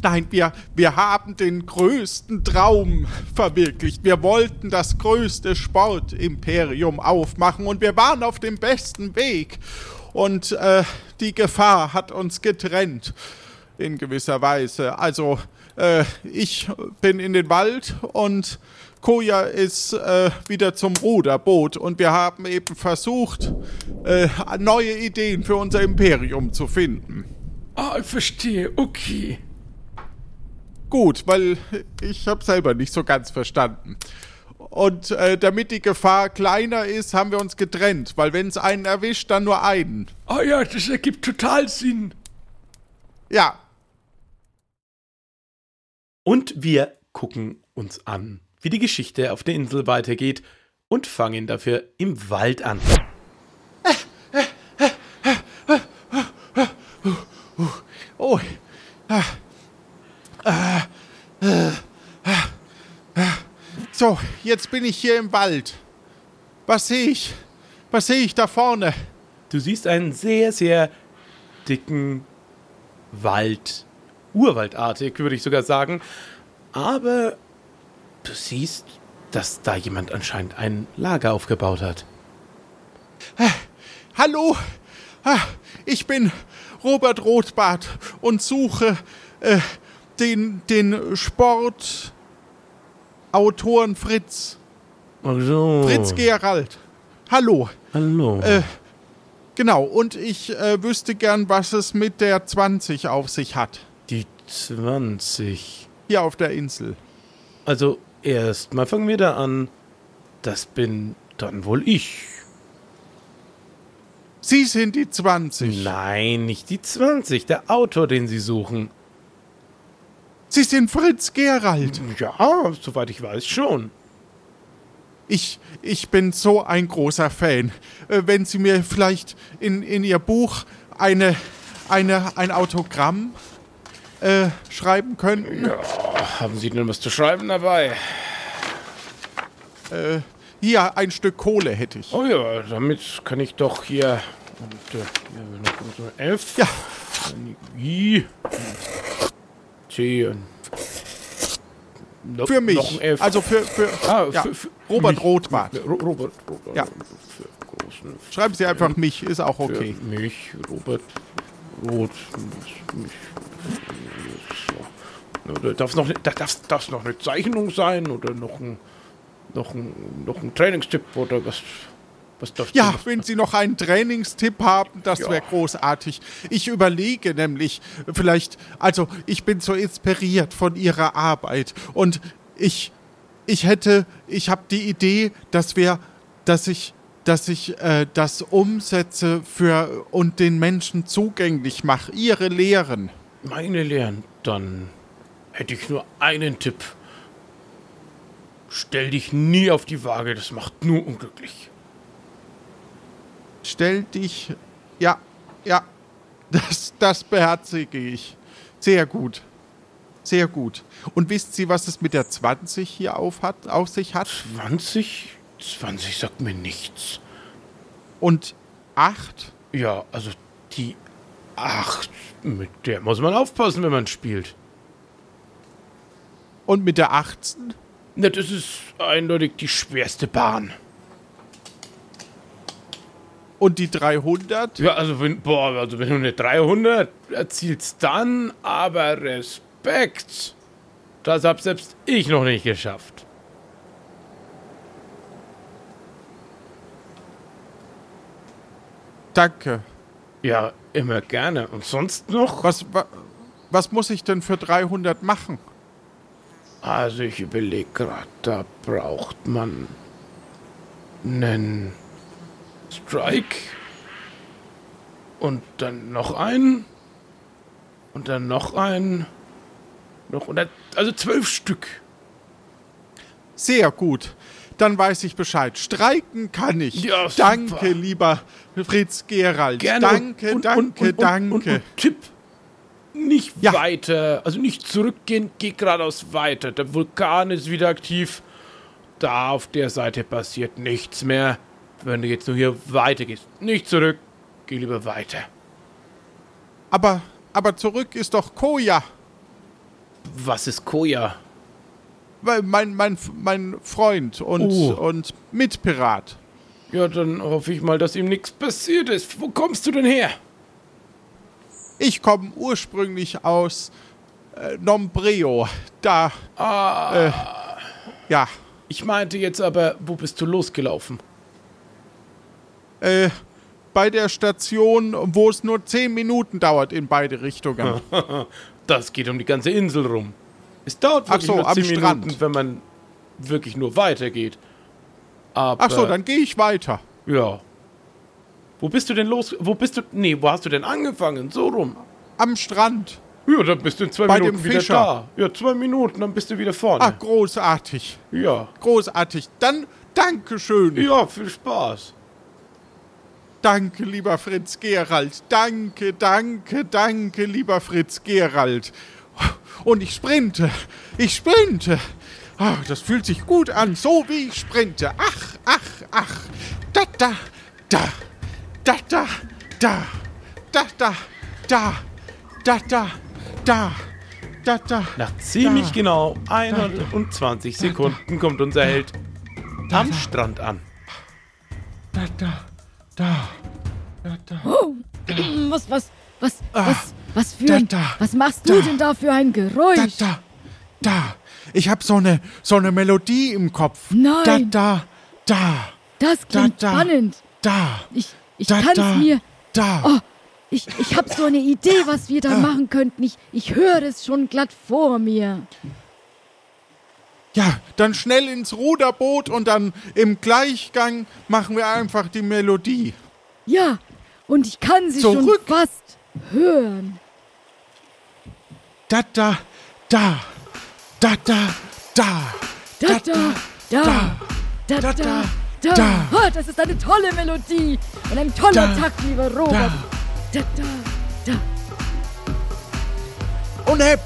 Nein, wir, wir haben den größten Traum verwirklicht. Wir wollten das größte Sportimperium aufmachen und wir waren auf dem besten Weg. Und äh, die Gefahr hat uns getrennt, in gewisser Weise. Also, äh, ich bin in den Wald und Koja ist äh, wieder zum Ruderboot und wir haben eben versucht, äh, neue Ideen für unser Imperium zu finden. Ah, ich verstehe, okay gut, weil ich habe selber nicht so ganz verstanden. Und äh, damit die Gefahr kleiner ist, haben wir uns getrennt, weil wenn es einen erwischt, dann nur einen. Ah oh ja, das ergibt total Sinn. Ja. Und wir gucken uns an, wie die Geschichte auf der Insel weitergeht und fangen dafür im Wald an. Oh. So, jetzt bin ich hier im Wald. Was sehe ich? Was sehe ich da vorne? Du siehst einen sehr, sehr dicken Wald. Urwaldartig, würde ich sogar sagen. Aber du siehst, dass da jemand anscheinend ein Lager aufgebaut hat. Hallo, ich bin Robert Rothbart und suche äh, den, den Sportautoren Fritz. So. Fritz Gerald. Hallo. Hallo. Äh, genau, und ich äh, wüsste gern, was es mit der 20 auf sich hat. Die 20. Hier auf der Insel. Also, erstmal fangen wir da an. Das bin dann wohl ich. Sie sind die 20. Nein, nicht die 20. Der Autor, den Sie suchen. Sie sind Fritz Gerald. Ja, soweit ich weiß schon. Ich, ich bin so ein großer Fan. Äh, wenn Sie mir vielleicht in, in Ihr Buch eine, eine, ein Autogramm äh, schreiben könnten. Ja, haben Sie denn was zu schreiben dabei? Äh, hier, ein Stück Kohle hätte ich. Oh ja, damit kann ich doch hier. Und, äh, hier noch F. Ja. I. C und no, für mich. Also für, für, ah, ja, für, für Robert Rothbart. Robert, Robert. Ja. Schreiben Sie einfach F mich, ist auch okay. Für mich, Robert Roth. Mich, so. Darf noch, darf, darf noch eine Zeichnung sein oder noch ein, noch ein, noch ein Trainingstipp oder was? ja, wenn Sie noch einen Trainingstipp haben, das ja. wäre großartig. Ich überlege nämlich, vielleicht, also ich bin so inspiriert von Ihrer Arbeit und ich, ich hätte, ich habe die Idee, dass wir, dass ich, dass ich äh, das umsetze für und den Menschen zugänglich mache. Ihre Lehren. Meine Lehren, dann hätte ich nur einen Tipp. Stell dich nie auf die Waage, das macht nur unglücklich. Stell dich. Ja, ja. Das, das beherzige ich. Sehr gut. Sehr gut. Und wissen Sie, was es mit der 20 hier auf, hat, auf sich hat? 20? 20 sagt mir nichts. Und 8? Ja, also die 8, mit der muss man aufpassen, wenn man spielt. Und mit der 18? Na, das ist eindeutig die schwerste Bahn. Und die 300? Ja, also wenn, boah, also wenn du eine 300 erzielst, dann aber Respekt. Das hab selbst ich noch nicht geschafft. Danke. Ja, immer gerne. Und sonst noch? Was, wa, was muss ich denn für 300 machen? Also ich überlege gerade, da braucht man einen Strike und dann noch einen und dann noch einen. Noch, also zwölf Stück. Sehr gut. Dann weiß ich Bescheid. Streiken kann ich. Ja, danke, lieber Fritz Gerald. Gerne. Danke, und, danke, und, und, danke. Und, Tipp. Nicht ja. weiter, also nicht zurückgehen, geh geradeaus weiter. Der Vulkan ist wieder aktiv. Da auf der Seite passiert nichts mehr. Wenn du jetzt nur hier weitergehst, nicht zurück, geh lieber weiter. Aber, aber zurück ist doch Koja. Was ist Koja? Mein, mein, mein Freund und, oh. und Mitpirat. Ja, dann hoffe ich mal, dass ihm nichts passiert ist. Wo kommst du denn her? Ich komme ursprünglich aus äh, Nombreo. Da. Ah. Äh, ja. Ich meinte jetzt aber, wo bist du losgelaufen? Äh, bei der Station, wo es nur 10 Minuten dauert in beide Richtungen. das geht um die ganze Insel rum. Es dauert wirklich so, nur 10 Minuten, Strand. wenn man wirklich nur weitergeht. Aber, Ach so, dann gehe ich weiter. Ja. Wo bist du denn los? Wo bist du? Nee, wo hast du denn angefangen? So rum. Am Strand. Ja, dann bist du in zwei Bei Minuten wieder da. Ja, zwei Minuten, dann bist du wieder vorne. Ach, großartig. Ja. Großartig. Dann Dankeschön. Ja, viel Spaß. Danke, lieber Fritz Gerald. Danke, danke, danke, lieber Fritz Gerald. Und ich sprinte. Ich sprinte. Oh, das fühlt sich gut an, so wie ich sprinte. Ach, ach, ach. Da, da, da. Da, da, da. Da, da, da. Da, da, da. Da, da. Nach ziemlich da, genau 120 da, Sekunden kommt unser Held am Strand an. Da, da. Da. Da, da. Oh. Was, was, was, ah, was, was für ein, was machst du denn da für ein Geräusch? Da, da, da. Ich hab so eine, so eine Melodie im Kopf. Nein. Da, da, da. Das klingt da, spannend. Da. Ich, ich kann es mir. Da. Oh, ich, ich habe so eine Idee, was wir da ah. machen könnten. Ich, ich höre es schon glatt vor mir. Ja, dann schnell ins Ruderboot und dann im Gleichgang machen wir einfach die Melodie. Ja, und ich kann sie Zurück. schon fast hören. Da, da, da. Da, da, da. Da, da, da. Da, da, da. da, da, da. Oh, das ist eine tolle Melodie und ein toller da, Takt, lieber Robert. Da, da, da. Und Hepp.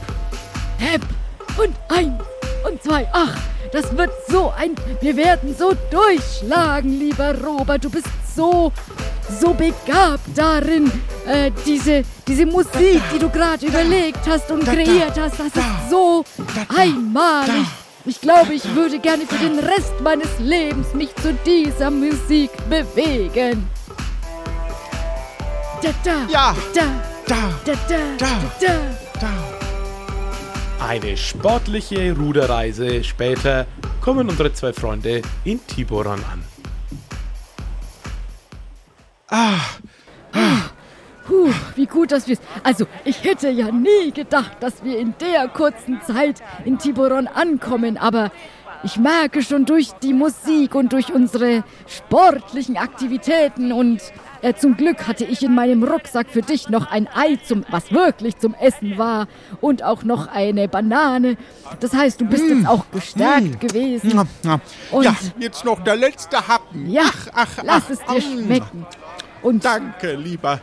Hepp. Und eins und zwei. Ach, das wird so ein. Wir werden so durchschlagen, lieber Robert. Du bist so, so begabt darin, äh, diese, diese Musik, die du gerade überlegt hast und kreiert hast. Das ist so einmalig. Ich glaube, ich würde gerne für den Rest meines Lebens mich zu dieser Musik bewegen. Da, da, ja. da, da, da, da, da, da. da. Eine sportliche Ruderreise später kommen unsere zwei Freunde in Tiboron an. Ah, ah. Puh, wie gut, dass wir es. Also, ich hätte ja nie gedacht, dass wir in der kurzen Zeit in Tiboron ankommen, aber ich merke schon durch die Musik und durch unsere sportlichen Aktivitäten und äh, zum Glück hatte ich in meinem Rucksack für dich noch ein Ei, zum, was wirklich zum Essen war, und auch noch eine Banane. Das heißt, du bist mmh, jetzt auch gestärkt mmh, gewesen. Und ja, jetzt noch der letzte Happen. Ja, ach, ach, lass ach, es dir schmecken. Und danke, lieber.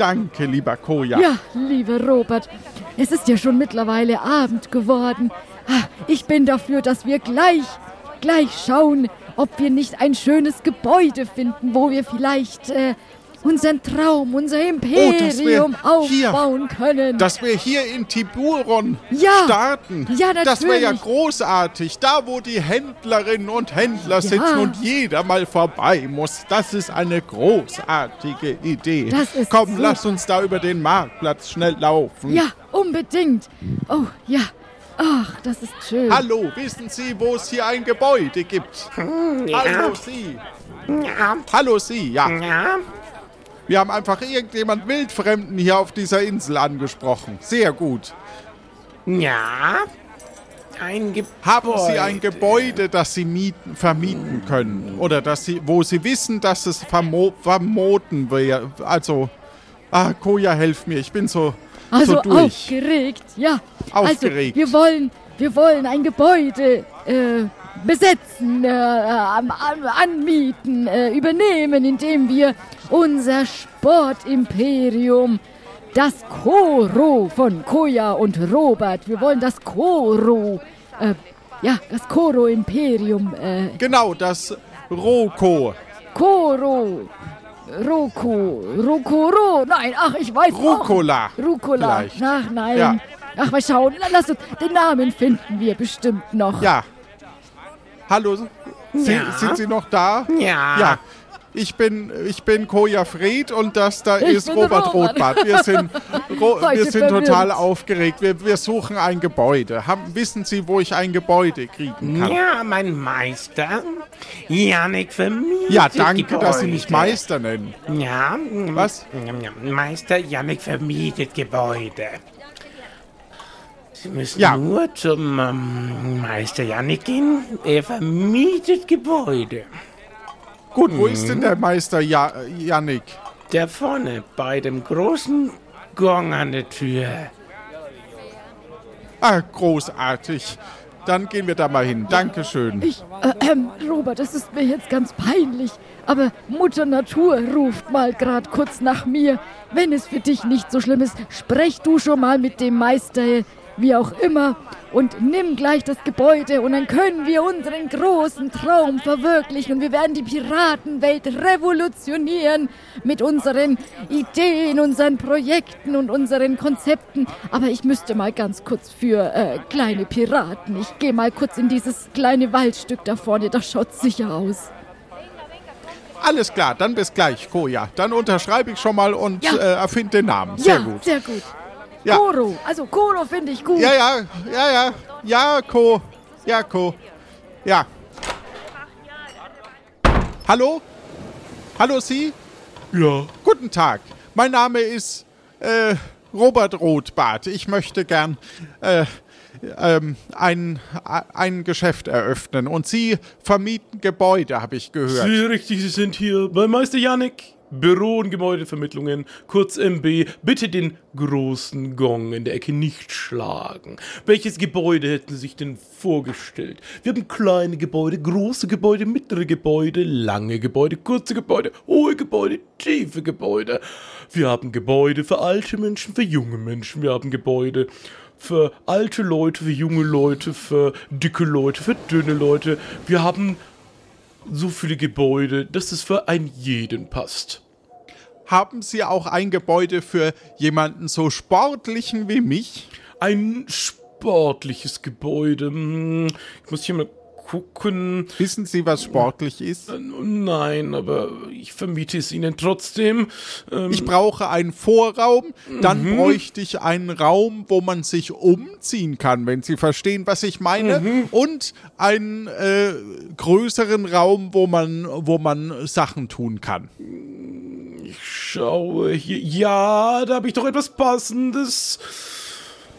Danke, lieber Koja. Ja, lieber Robert. Es ist ja schon mittlerweile Abend geworden. Ich bin dafür, dass wir gleich, gleich schauen, ob wir nicht ein schönes Gebäude finden, wo wir vielleicht äh, unseren Traum, unser Imperium oh, aufbauen hier, können. Dass wir hier in Tiburon ja, starten. Ja, natürlich. Das wäre ja großartig. Da, wo die Händlerinnen und Händler ja. sitzen und jeder mal vorbei muss. Das ist eine großartige Idee. Das ist Komm, so. lass uns da über den Marktplatz schnell laufen. Ja, unbedingt. Oh, ja. Ach, das ist schön. Hallo, wissen Sie, wo es hier ein Gebäude gibt? Ja. Hallo, Sie. Ja. Hallo, Sie, ja. Wir haben einfach irgendjemand Wildfremden hier auf dieser Insel angesprochen. Sehr gut. Ja. Ein Gebäude. Haben Sie ein Gebäude, das Sie mieten, vermieten können? Oder dass Sie, wo Sie wissen, dass es vermo vermoten wäre? Also, ah, Koja, helf mir, ich bin so, also so durch. aufgeregt, ja. Aufgeregt. Also, wir wollen, wir wollen ein Gebäude äh, besetzen, äh, an, anmieten, äh, übernehmen, indem wir unser Sportimperium das Koro von Koja und Robert. Wir wollen das Koro, äh, ja, das Koro-Imperium. Äh, genau, das Roko. Koro. Roko. Rokoro. Nein, ach, ich weiß Rucola. Auch. Rucola. Vielleicht. Ach, nein. Ja. Ach, mal schauen. Lass uns, den Namen finden wir bestimmt noch. Ja. Hallo, Sie, ja. sind Sie noch da? Ja. Ja. Ich bin, ich bin Koja Fried und das da ich ist Robert, Robert Rotbart. Wir sind, ro wir sind total aufgeregt. Wir, wir suchen ein Gebäude. Haben, wissen Sie, wo ich ein Gebäude kriegen kann? Ja, mein Meister. Janik vermietet Ja, danke, Gebäude. dass Sie mich Meister nennen. Ja. Was? Meister Janik vermietet Gebäude. Sie müssen Ja. nur zum ähm, Meister Janik gehen. Er vermietet Gebäude. Gut, wo ist denn der Meister ja Yannick? Der vorne bei dem großen Gong an der Tür. Ah, großartig. Dann gehen wir da mal hin. Dankeschön. Ich, äh, ähm, Robert, das ist mir jetzt ganz peinlich. Aber Mutter Natur ruft mal grad kurz nach mir. Wenn es für dich nicht so schlimm ist, sprech du schon mal mit dem Meister, wie auch immer, und nimm gleich das Gebäude und dann können wir unseren großen Traum verwirklichen und wir werden die Piratenwelt revolutionieren mit unseren Ideen, unseren Projekten und unseren Konzepten. Aber ich müsste mal ganz kurz für äh, kleine Piraten. Ich gehe mal kurz in dieses kleine Waldstück da vorne, das schaut sicher aus. Alles klar, dann bis gleich, Koja. Dann unterschreibe ich schon mal und Ja. äh, erfinde den Namen. Sehr ja, gut. sehr gut. Ja. Koro, also Koro finde ich gut. Ja, ja, ja, ja. Ja, Ko. Ja, Ko. Ja. Hallo? Hallo, Sie? Ja. Guten Tag. Mein Name ist äh, Robert Rothbart. Ich möchte gern äh, ähm, ein, ein Geschäft eröffnen. Und Sie vermieten Gebäude, habe ich gehört. Sehr richtig, Sie sind hier bei Meister Janik. Büro- und Gebäudevermittlungen, kurz MB. Bitte den großen Gong in der Ecke nicht schlagen. Welches Gebäude hätten Sie sich denn vorgestellt? Wir haben kleine Gebäude, große Gebäude, mittlere Gebäude, lange Gebäude, kurze Gebäude, hohe Gebäude, tiefe Gebäude. Wir haben Gebäude für alte Menschen, für junge Menschen. Wir haben Gebäude für alte Leute, für junge Leute, für dicke Leute, für dünne Leute. Wir haben so viele Gebäude, dass es für einen jeden passt. Haben Sie auch ein Gebäude für jemanden so sportlichen wie mich? Ein sportliches Gebäude. Hm, Ich muss hier mal gucken. Wissen Sie, was sportlich ist? Nein, aber ich vermiete es Ihnen trotzdem. Ähm, Ich brauche einen Vorraum, dann bräuchte ich einen Raum, wo man sich umziehen kann, wenn Sie verstehen, was ich meine, und einen äh, größeren Raum, wo man, wo man Sachen tun kann. schaue hier. Ja, da habe ich doch etwas Passendes.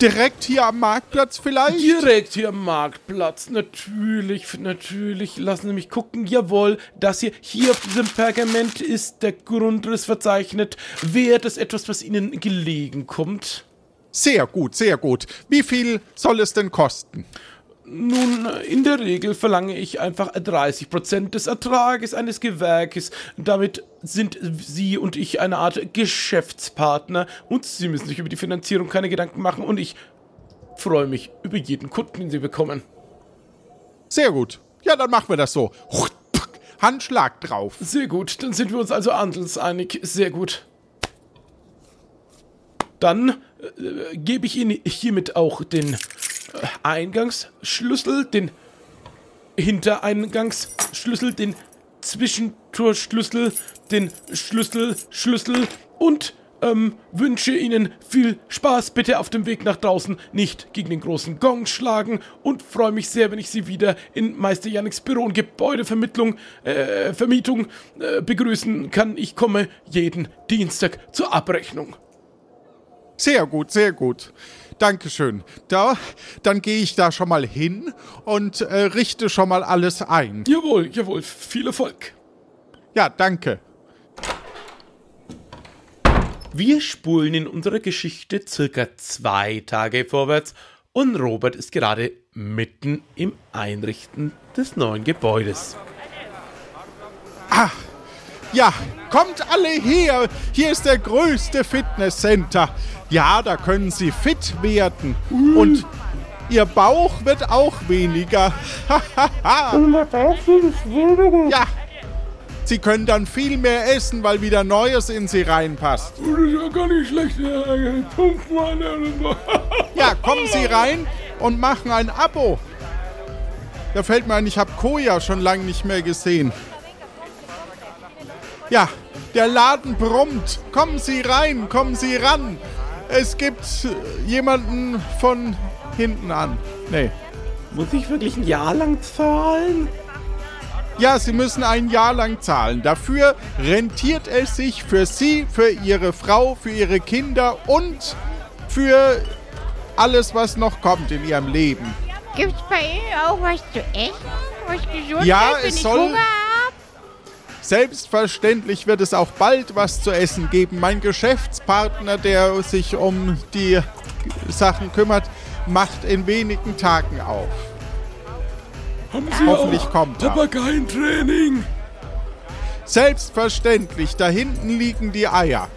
Direkt hier am Marktplatz vielleicht? Direkt hier am Marktplatz. Natürlich, natürlich. Lassen Sie mich gucken. Jawohl, das hier, hier auf diesem Pergament ist der Grundriss verzeichnet. Wäre das etwas, was Ihnen gelegen kommt? Sehr gut, sehr gut. Wie viel soll es denn kosten? Nun, in der Regel verlange ich einfach 30% des Ertrages eines Gewerkes. Damit sind Sie und ich eine Art Geschäftspartner und Sie müssen sich über die Finanzierung keine Gedanken machen und ich freue mich über jeden Kunden, den Sie bekommen. Sehr gut. Ja, dann machen wir das so. Handschlag drauf. Sehr gut, dann sind wir uns also handelseinig. Sehr gut. Dann äh, gebe ich Ihnen hiermit auch den Eingangsschlüssel, den Hintereingangsschlüssel, den Zwischentorschlüssel, den Schlüssel, Schlüssel und ähm, wünsche Ihnen viel Spaß bitte auf dem Weg nach draußen, nicht gegen den großen Gong schlagen und freue mich sehr, wenn ich Sie wieder in Meister Janiks Büro und Gebäudevermittlung, äh, Vermietung äh, begrüßen kann. Ich komme jeden Dienstag zur Abrechnung. Sehr gut, sehr gut. Dankeschön. Da, dann gehe ich da schon mal hin und äh, richte schon mal alles ein. Jawohl, jawohl. Viel Erfolg. Ja, danke. Wir spulen in unserer Geschichte circa zwei Tage vorwärts und Robert ist gerade mitten im Einrichten des neuen Gebäudes. Ah, ja, kommt alle her. Hier ist der größte Fitnesscenter. Ja, da können Sie fit werden. Und Ihr Bauch wird auch weniger. ja, Sie können dann viel mehr essen, weil wieder Neues in Sie reinpasst. Das ist ja gar nicht schlecht. ja, kommen Sie rein und machen ein Abo. Da fällt mir ein, ich habe Koja schon lange nicht mehr gesehen. Ja, der Laden brummt. Kommen Sie rein, kommen Sie ran. Es gibt jemanden von hinten an. Nee. Muss ich wirklich ein Jahr lang zahlen? Ja, Sie müssen ein Jahr lang zahlen. Dafür rentiert es sich für Sie, für Ihre Frau, für Ihre Kinder und für alles, was noch kommt in Ihrem Leben. Gibt's bei Ihnen auch was zu essen? Was gesund ja, ist, wenn es ich soll, Hunger? Selbstverständlich wird es auch bald was zu essen geben. Mein Geschäftspartner, der sich um die Sachen kümmert, macht in wenigen Tagen auf. Haben Sie Hoffentlich auch kommt er. Papageientraining? Selbstverständlich, da hinten liegen die Eier.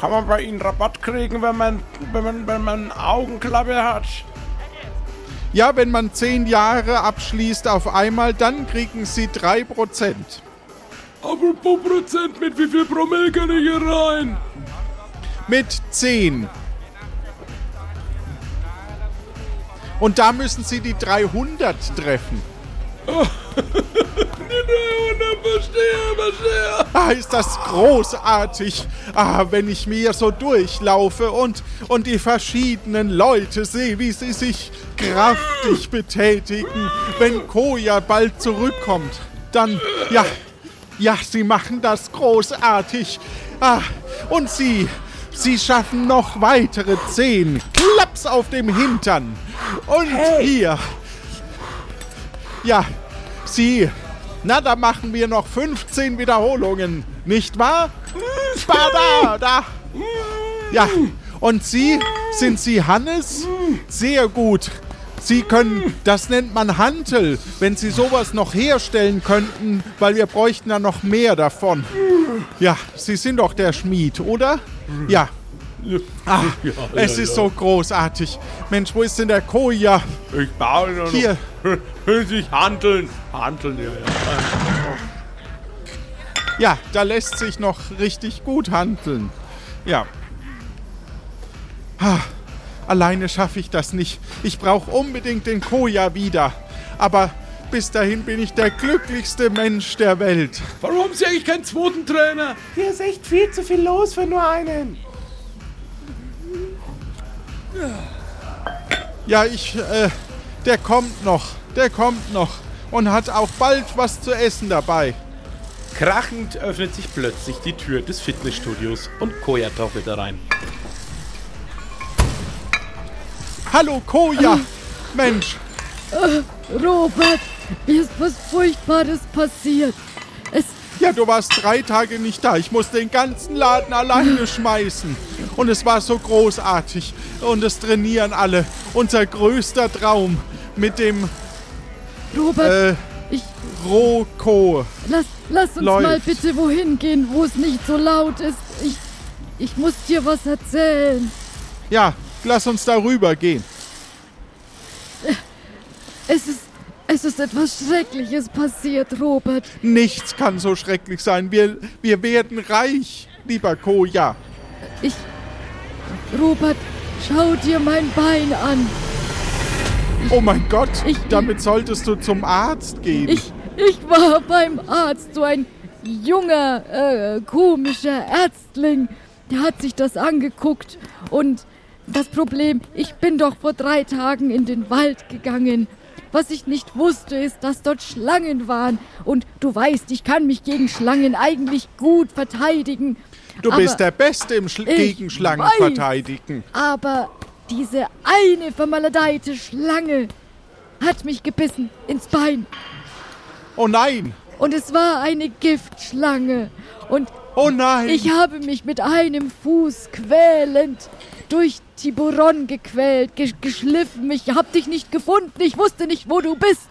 Kann man bei Ihnen Rabatt kriegen, wenn man, wenn man, wenn man Augenklappe hat? Ja, wenn man zehn Jahre abschließt auf einmal, dann kriegen Sie 3%. Apropos Prozent, mit wie viel Promille kann ich hier rein? Mit 10. Und da müssen Sie die 300 treffen. Die 300, verstehe, verstehe. Ah, ist das großartig. Ah, wenn ich mir so durchlaufe und, und die verschiedenen Leute sehe, wie sie sich kraftig betätigen, wenn Koja bald zurückkommt. Dann, ja, ja, sie machen das großartig. Ah, und sie, sie schaffen noch weitere zehn. Klaps auf dem Hintern. Und hier. Ja, sie. Na, da machen wir noch 15 Wiederholungen. Nicht wahr? Spada, da. Ja, und Sie, sind Sie Hannes? Sehr gut. Sie können, das nennt man Hantel, wenn Sie sowas noch herstellen könnten, weil wir bräuchten ja noch mehr davon. Ja, Sie sind doch der Schmied, oder? Ja. Ah, Ja, es ist ja. so großartig. Mensch, wo ist denn der Koja? Ich baue noch. Hier. Will sich handeln. Handeln, ja, ja. Ja, da lässt sich noch richtig gut handeln. Ja. Ah, alleine schaffe ich das nicht. Ich brauche unbedingt den Koja wieder. Aber bis dahin bin ich der glücklichste Mensch der Welt. Warum haben Sie eigentlich keinen zweiten Trainer? Hier ist echt viel zu viel los für nur einen. Ja, ich, äh, der kommt noch. Der kommt noch. Und hat auch bald was zu essen dabei. Krachend öffnet sich plötzlich die Tür des Fitnessstudios und Koja taucht da Hallo, Koja! Mensch, Robert, mir ist was Furchtbares passiert. Es, Ja, du warst drei Tage nicht da. Ich musste den ganzen Laden alleine schmeißen. Und es war so großartig. Und es trainieren alle. Unser größter Traum mit dem Robert, äh, ich, Roko. lass, lass uns läuft. mal bitte wohin gehen, wo es nicht so laut ist. Ich, ich muss dir was erzählen. Ja, lass uns darüber gehen. Es ist, es ist etwas Schreckliches passiert, Robert. Nichts kann so schrecklich sein. Wir, wir werden reich, lieber Koja. Ich, Robert, schau dir mein Bein an. Oh mein Gott, Ich- damit solltest du zum Arzt gehen. Ich, ich war beim Arzt, so ein junger, äh, komischer Ärztling. der hat sich das angeguckt. Und das Problem, ich bin doch vor drei Tagen in den Wald gegangen. Was ich nicht wusste, ist, dass dort Schlangen waren. Und du weißt, ich kann mich gegen Schlangen eigentlich gut verteidigen. Du bist der Beste im Schl gegen Schlangen weiß, verteidigen. Aber diese eine vermaledeite Schlange hat mich gebissen ins Bein. Oh nein! Und es war eine Giftschlange. Und oh nein! Ich habe mich mit einem Fuß quälend durch Tiburon gequält, ge geschliffen. Ich hab dich nicht gefunden. Ich wusste nicht, wo du bist.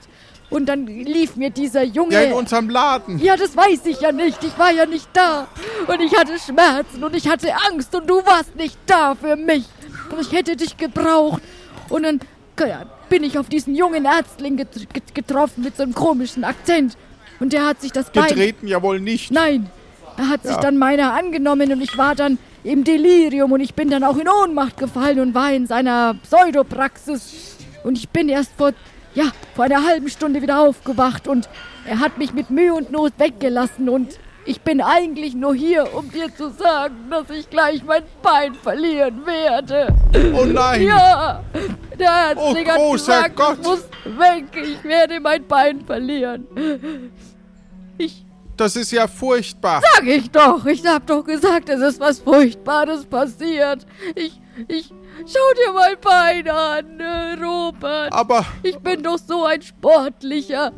Und dann lief mir dieser Junge. Ja, in unserem Laden. Ja, das weiß ich ja nicht. Ich war ja nicht da. Und ich hatte Schmerzen und ich hatte Angst und du warst nicht da für mich. Und ich hätte dich gebraucht. Und dann ja, bin ich auf diesen jungen Ärztling get getroffen mit so einem komischen Akzent. Und der hat sich das Bein... Getreten ja wohl nicht. Nein. Er hat ja. sich dann meiner angenommen und ich war dann im Delirium und ich bin dann auch in Ohnmacht gefallen und war in seiner Pseudopraxis. Und ich bin erst vor, ja, vor einer halben Stunde wieder aufgewacht und er hat mich mit Mühe und Not weggelassen und ich bin eigentlich nur hier, um dir zu sagen, dass ich gleich mein Bein verlieren werde. Oh nein! Ja, der Ärztling oh, hat gesagt, Gott. ich muss weg, ich werde mein Bein verlieren. Ich das ist ja furchtbar. Sag ich doch. Ich hab doch gesagt, es ist was Furchtbares passiert. Ich, ich, schau dir mein Bein an, äh, Robert. Aber. Ich bin doch so ein sportlicher,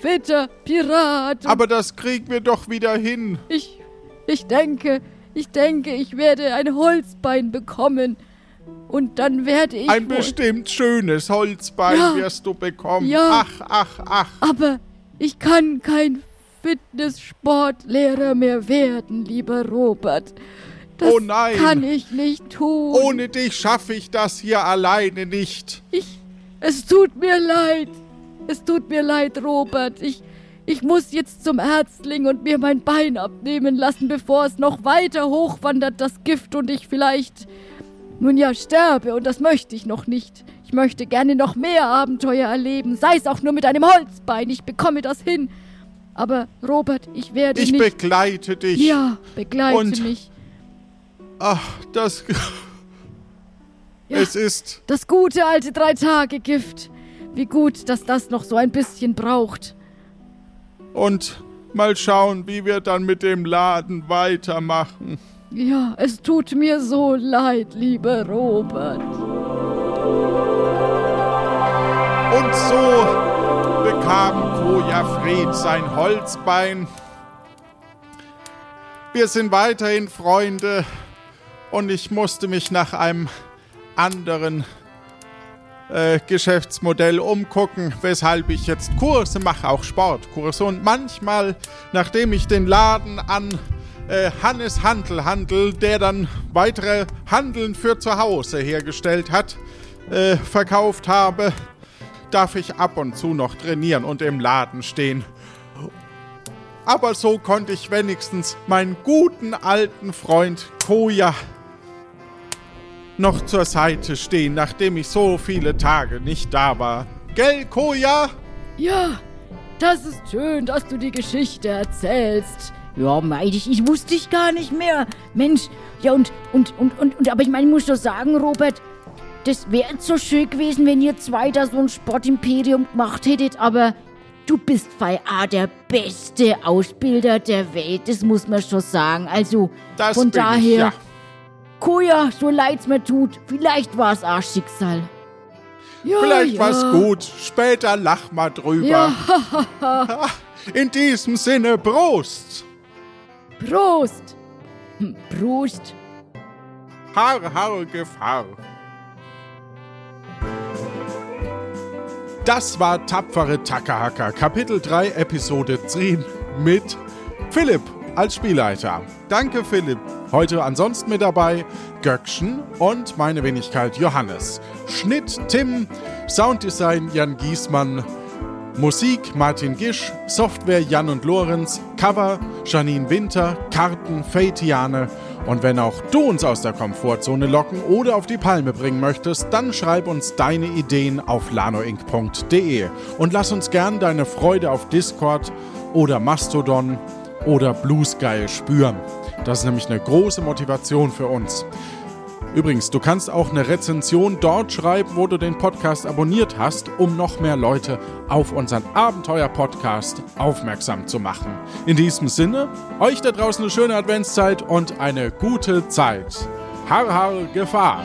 fitter Pirat. Aber das kriegen wir doch wieder hin. Ich, ich denke, ich denke, ich werde ein Holzbein bekommen. Und dann werde ich. Ein bestimmt schönes Holzbein ja, wirst du bekommen. Ja. Ach, ach, ach. Aber ich kann kein Fitnesssportlehrer mehr werden, lieber Robert. Das oh nein. kann ich nicht tun. Ohne dich schaffe ich das hier alleine nicht. Ich. Es tut mir leid. Es tut mir leid, Robert. Ich. Ich muss jetzt zum Ärztling und mir mein Bein abnehmen lassen, bevor es noch weiter hochwandert, das Gift, und ich vielleicht. Nun ja, sterbe, und das möchte ich noch nicht. Ich möchte gerne noch mehr Abenteuer erleben, sei es auch nur mit einem Holzbein. Ich bekomme das hin. Aber Robert, ich werde ich nicht... Ich begleite dich. Ja, begleite Und mich. Ach, das... Ja, es ist... Das gute alte Drei-Tage-Gift. Wie gut, dass das noch so ein bisschen braucht. Und mal schauen, wie wir dann mit dem Laden weitermachen. Ja, es tut mir so leid, lieber Robert. Und so bekam Koja Fred sein Holzbein. Wir sind weiterhin Freunde und ich musste mich nach einem anderen äh, Geschäftsmodell umgucken, weshalb ich jetzt Kurse mache, auch Sportkurse. Und manchmal, nachdem ich den Laden an äh, Hannes Handel handel, der dann weitere Handeln für zu Hause hergestellt hat, äh, verkauft habe, darf ich ab und zu noch trainieren und im Laden stehen. Aber so konnte ich wenigstens meinen guten alten Freund Koja noch zur Seite stehen, nachdem ich so viele Tage nicht da war. Gell, Koja? Ja, das ist schön, dass du die Geschichte erzählst. Ja, meid ich, ich wusste dich gar nicht mehr. Mensch, ja und, und, und, und, und aber ich meine, ich muss doch sagen, Robert, das wäre so schön gewesen, wenn ihr zwei da so ein Sportimperium gemacht hättet, aber du bist bei A der beste Ausbilder der Welt, das muss man schon sagen. Also das von daher, ich, ja. Koja, so leid's mir tut, vielleicht war es auch Schicksal. Ja, vielleicht ja. war's gut, später lach mal drüber. Ja. In diesem Sinne, Prost! Prost! Hm, Prost! Har, har, Gefahr. Das war Tapfere Takahaka, Kapitel 3, Episode 10 mit Philipp als Spielleiter. Danke, Philipp. Heute ansonsten mit dabei Göckchen und meine Wenigkeit Johannes. Schnitt Tim, Sounddesign Jan Giesmann, Musik Martin Gisch, Software Jan und Lorenz, Cover Janine Winter, Karten Feitiane und wenn auch du uns aus der Komfortzone locken oder auf die Palme bringen möchtest, dann schreib uns deine Ideen auf lanoinc.de und lass uns gern deine Freude auf Discord oder Mastodon oder Blue Sky spüren. Das ist nämlich eine große Motivation für uns. Übrigens, du kannst auch eine Rezension dort schreiben, wo du den Podcast abonniert hast, um noch mehr Leute auf unseren Abenteuer-Podcast aufmerksam zu machen. In diesem Sinne, euch da draußen eine schöne Adventszeit und eine gute Zeit. Har, har, Gefahr!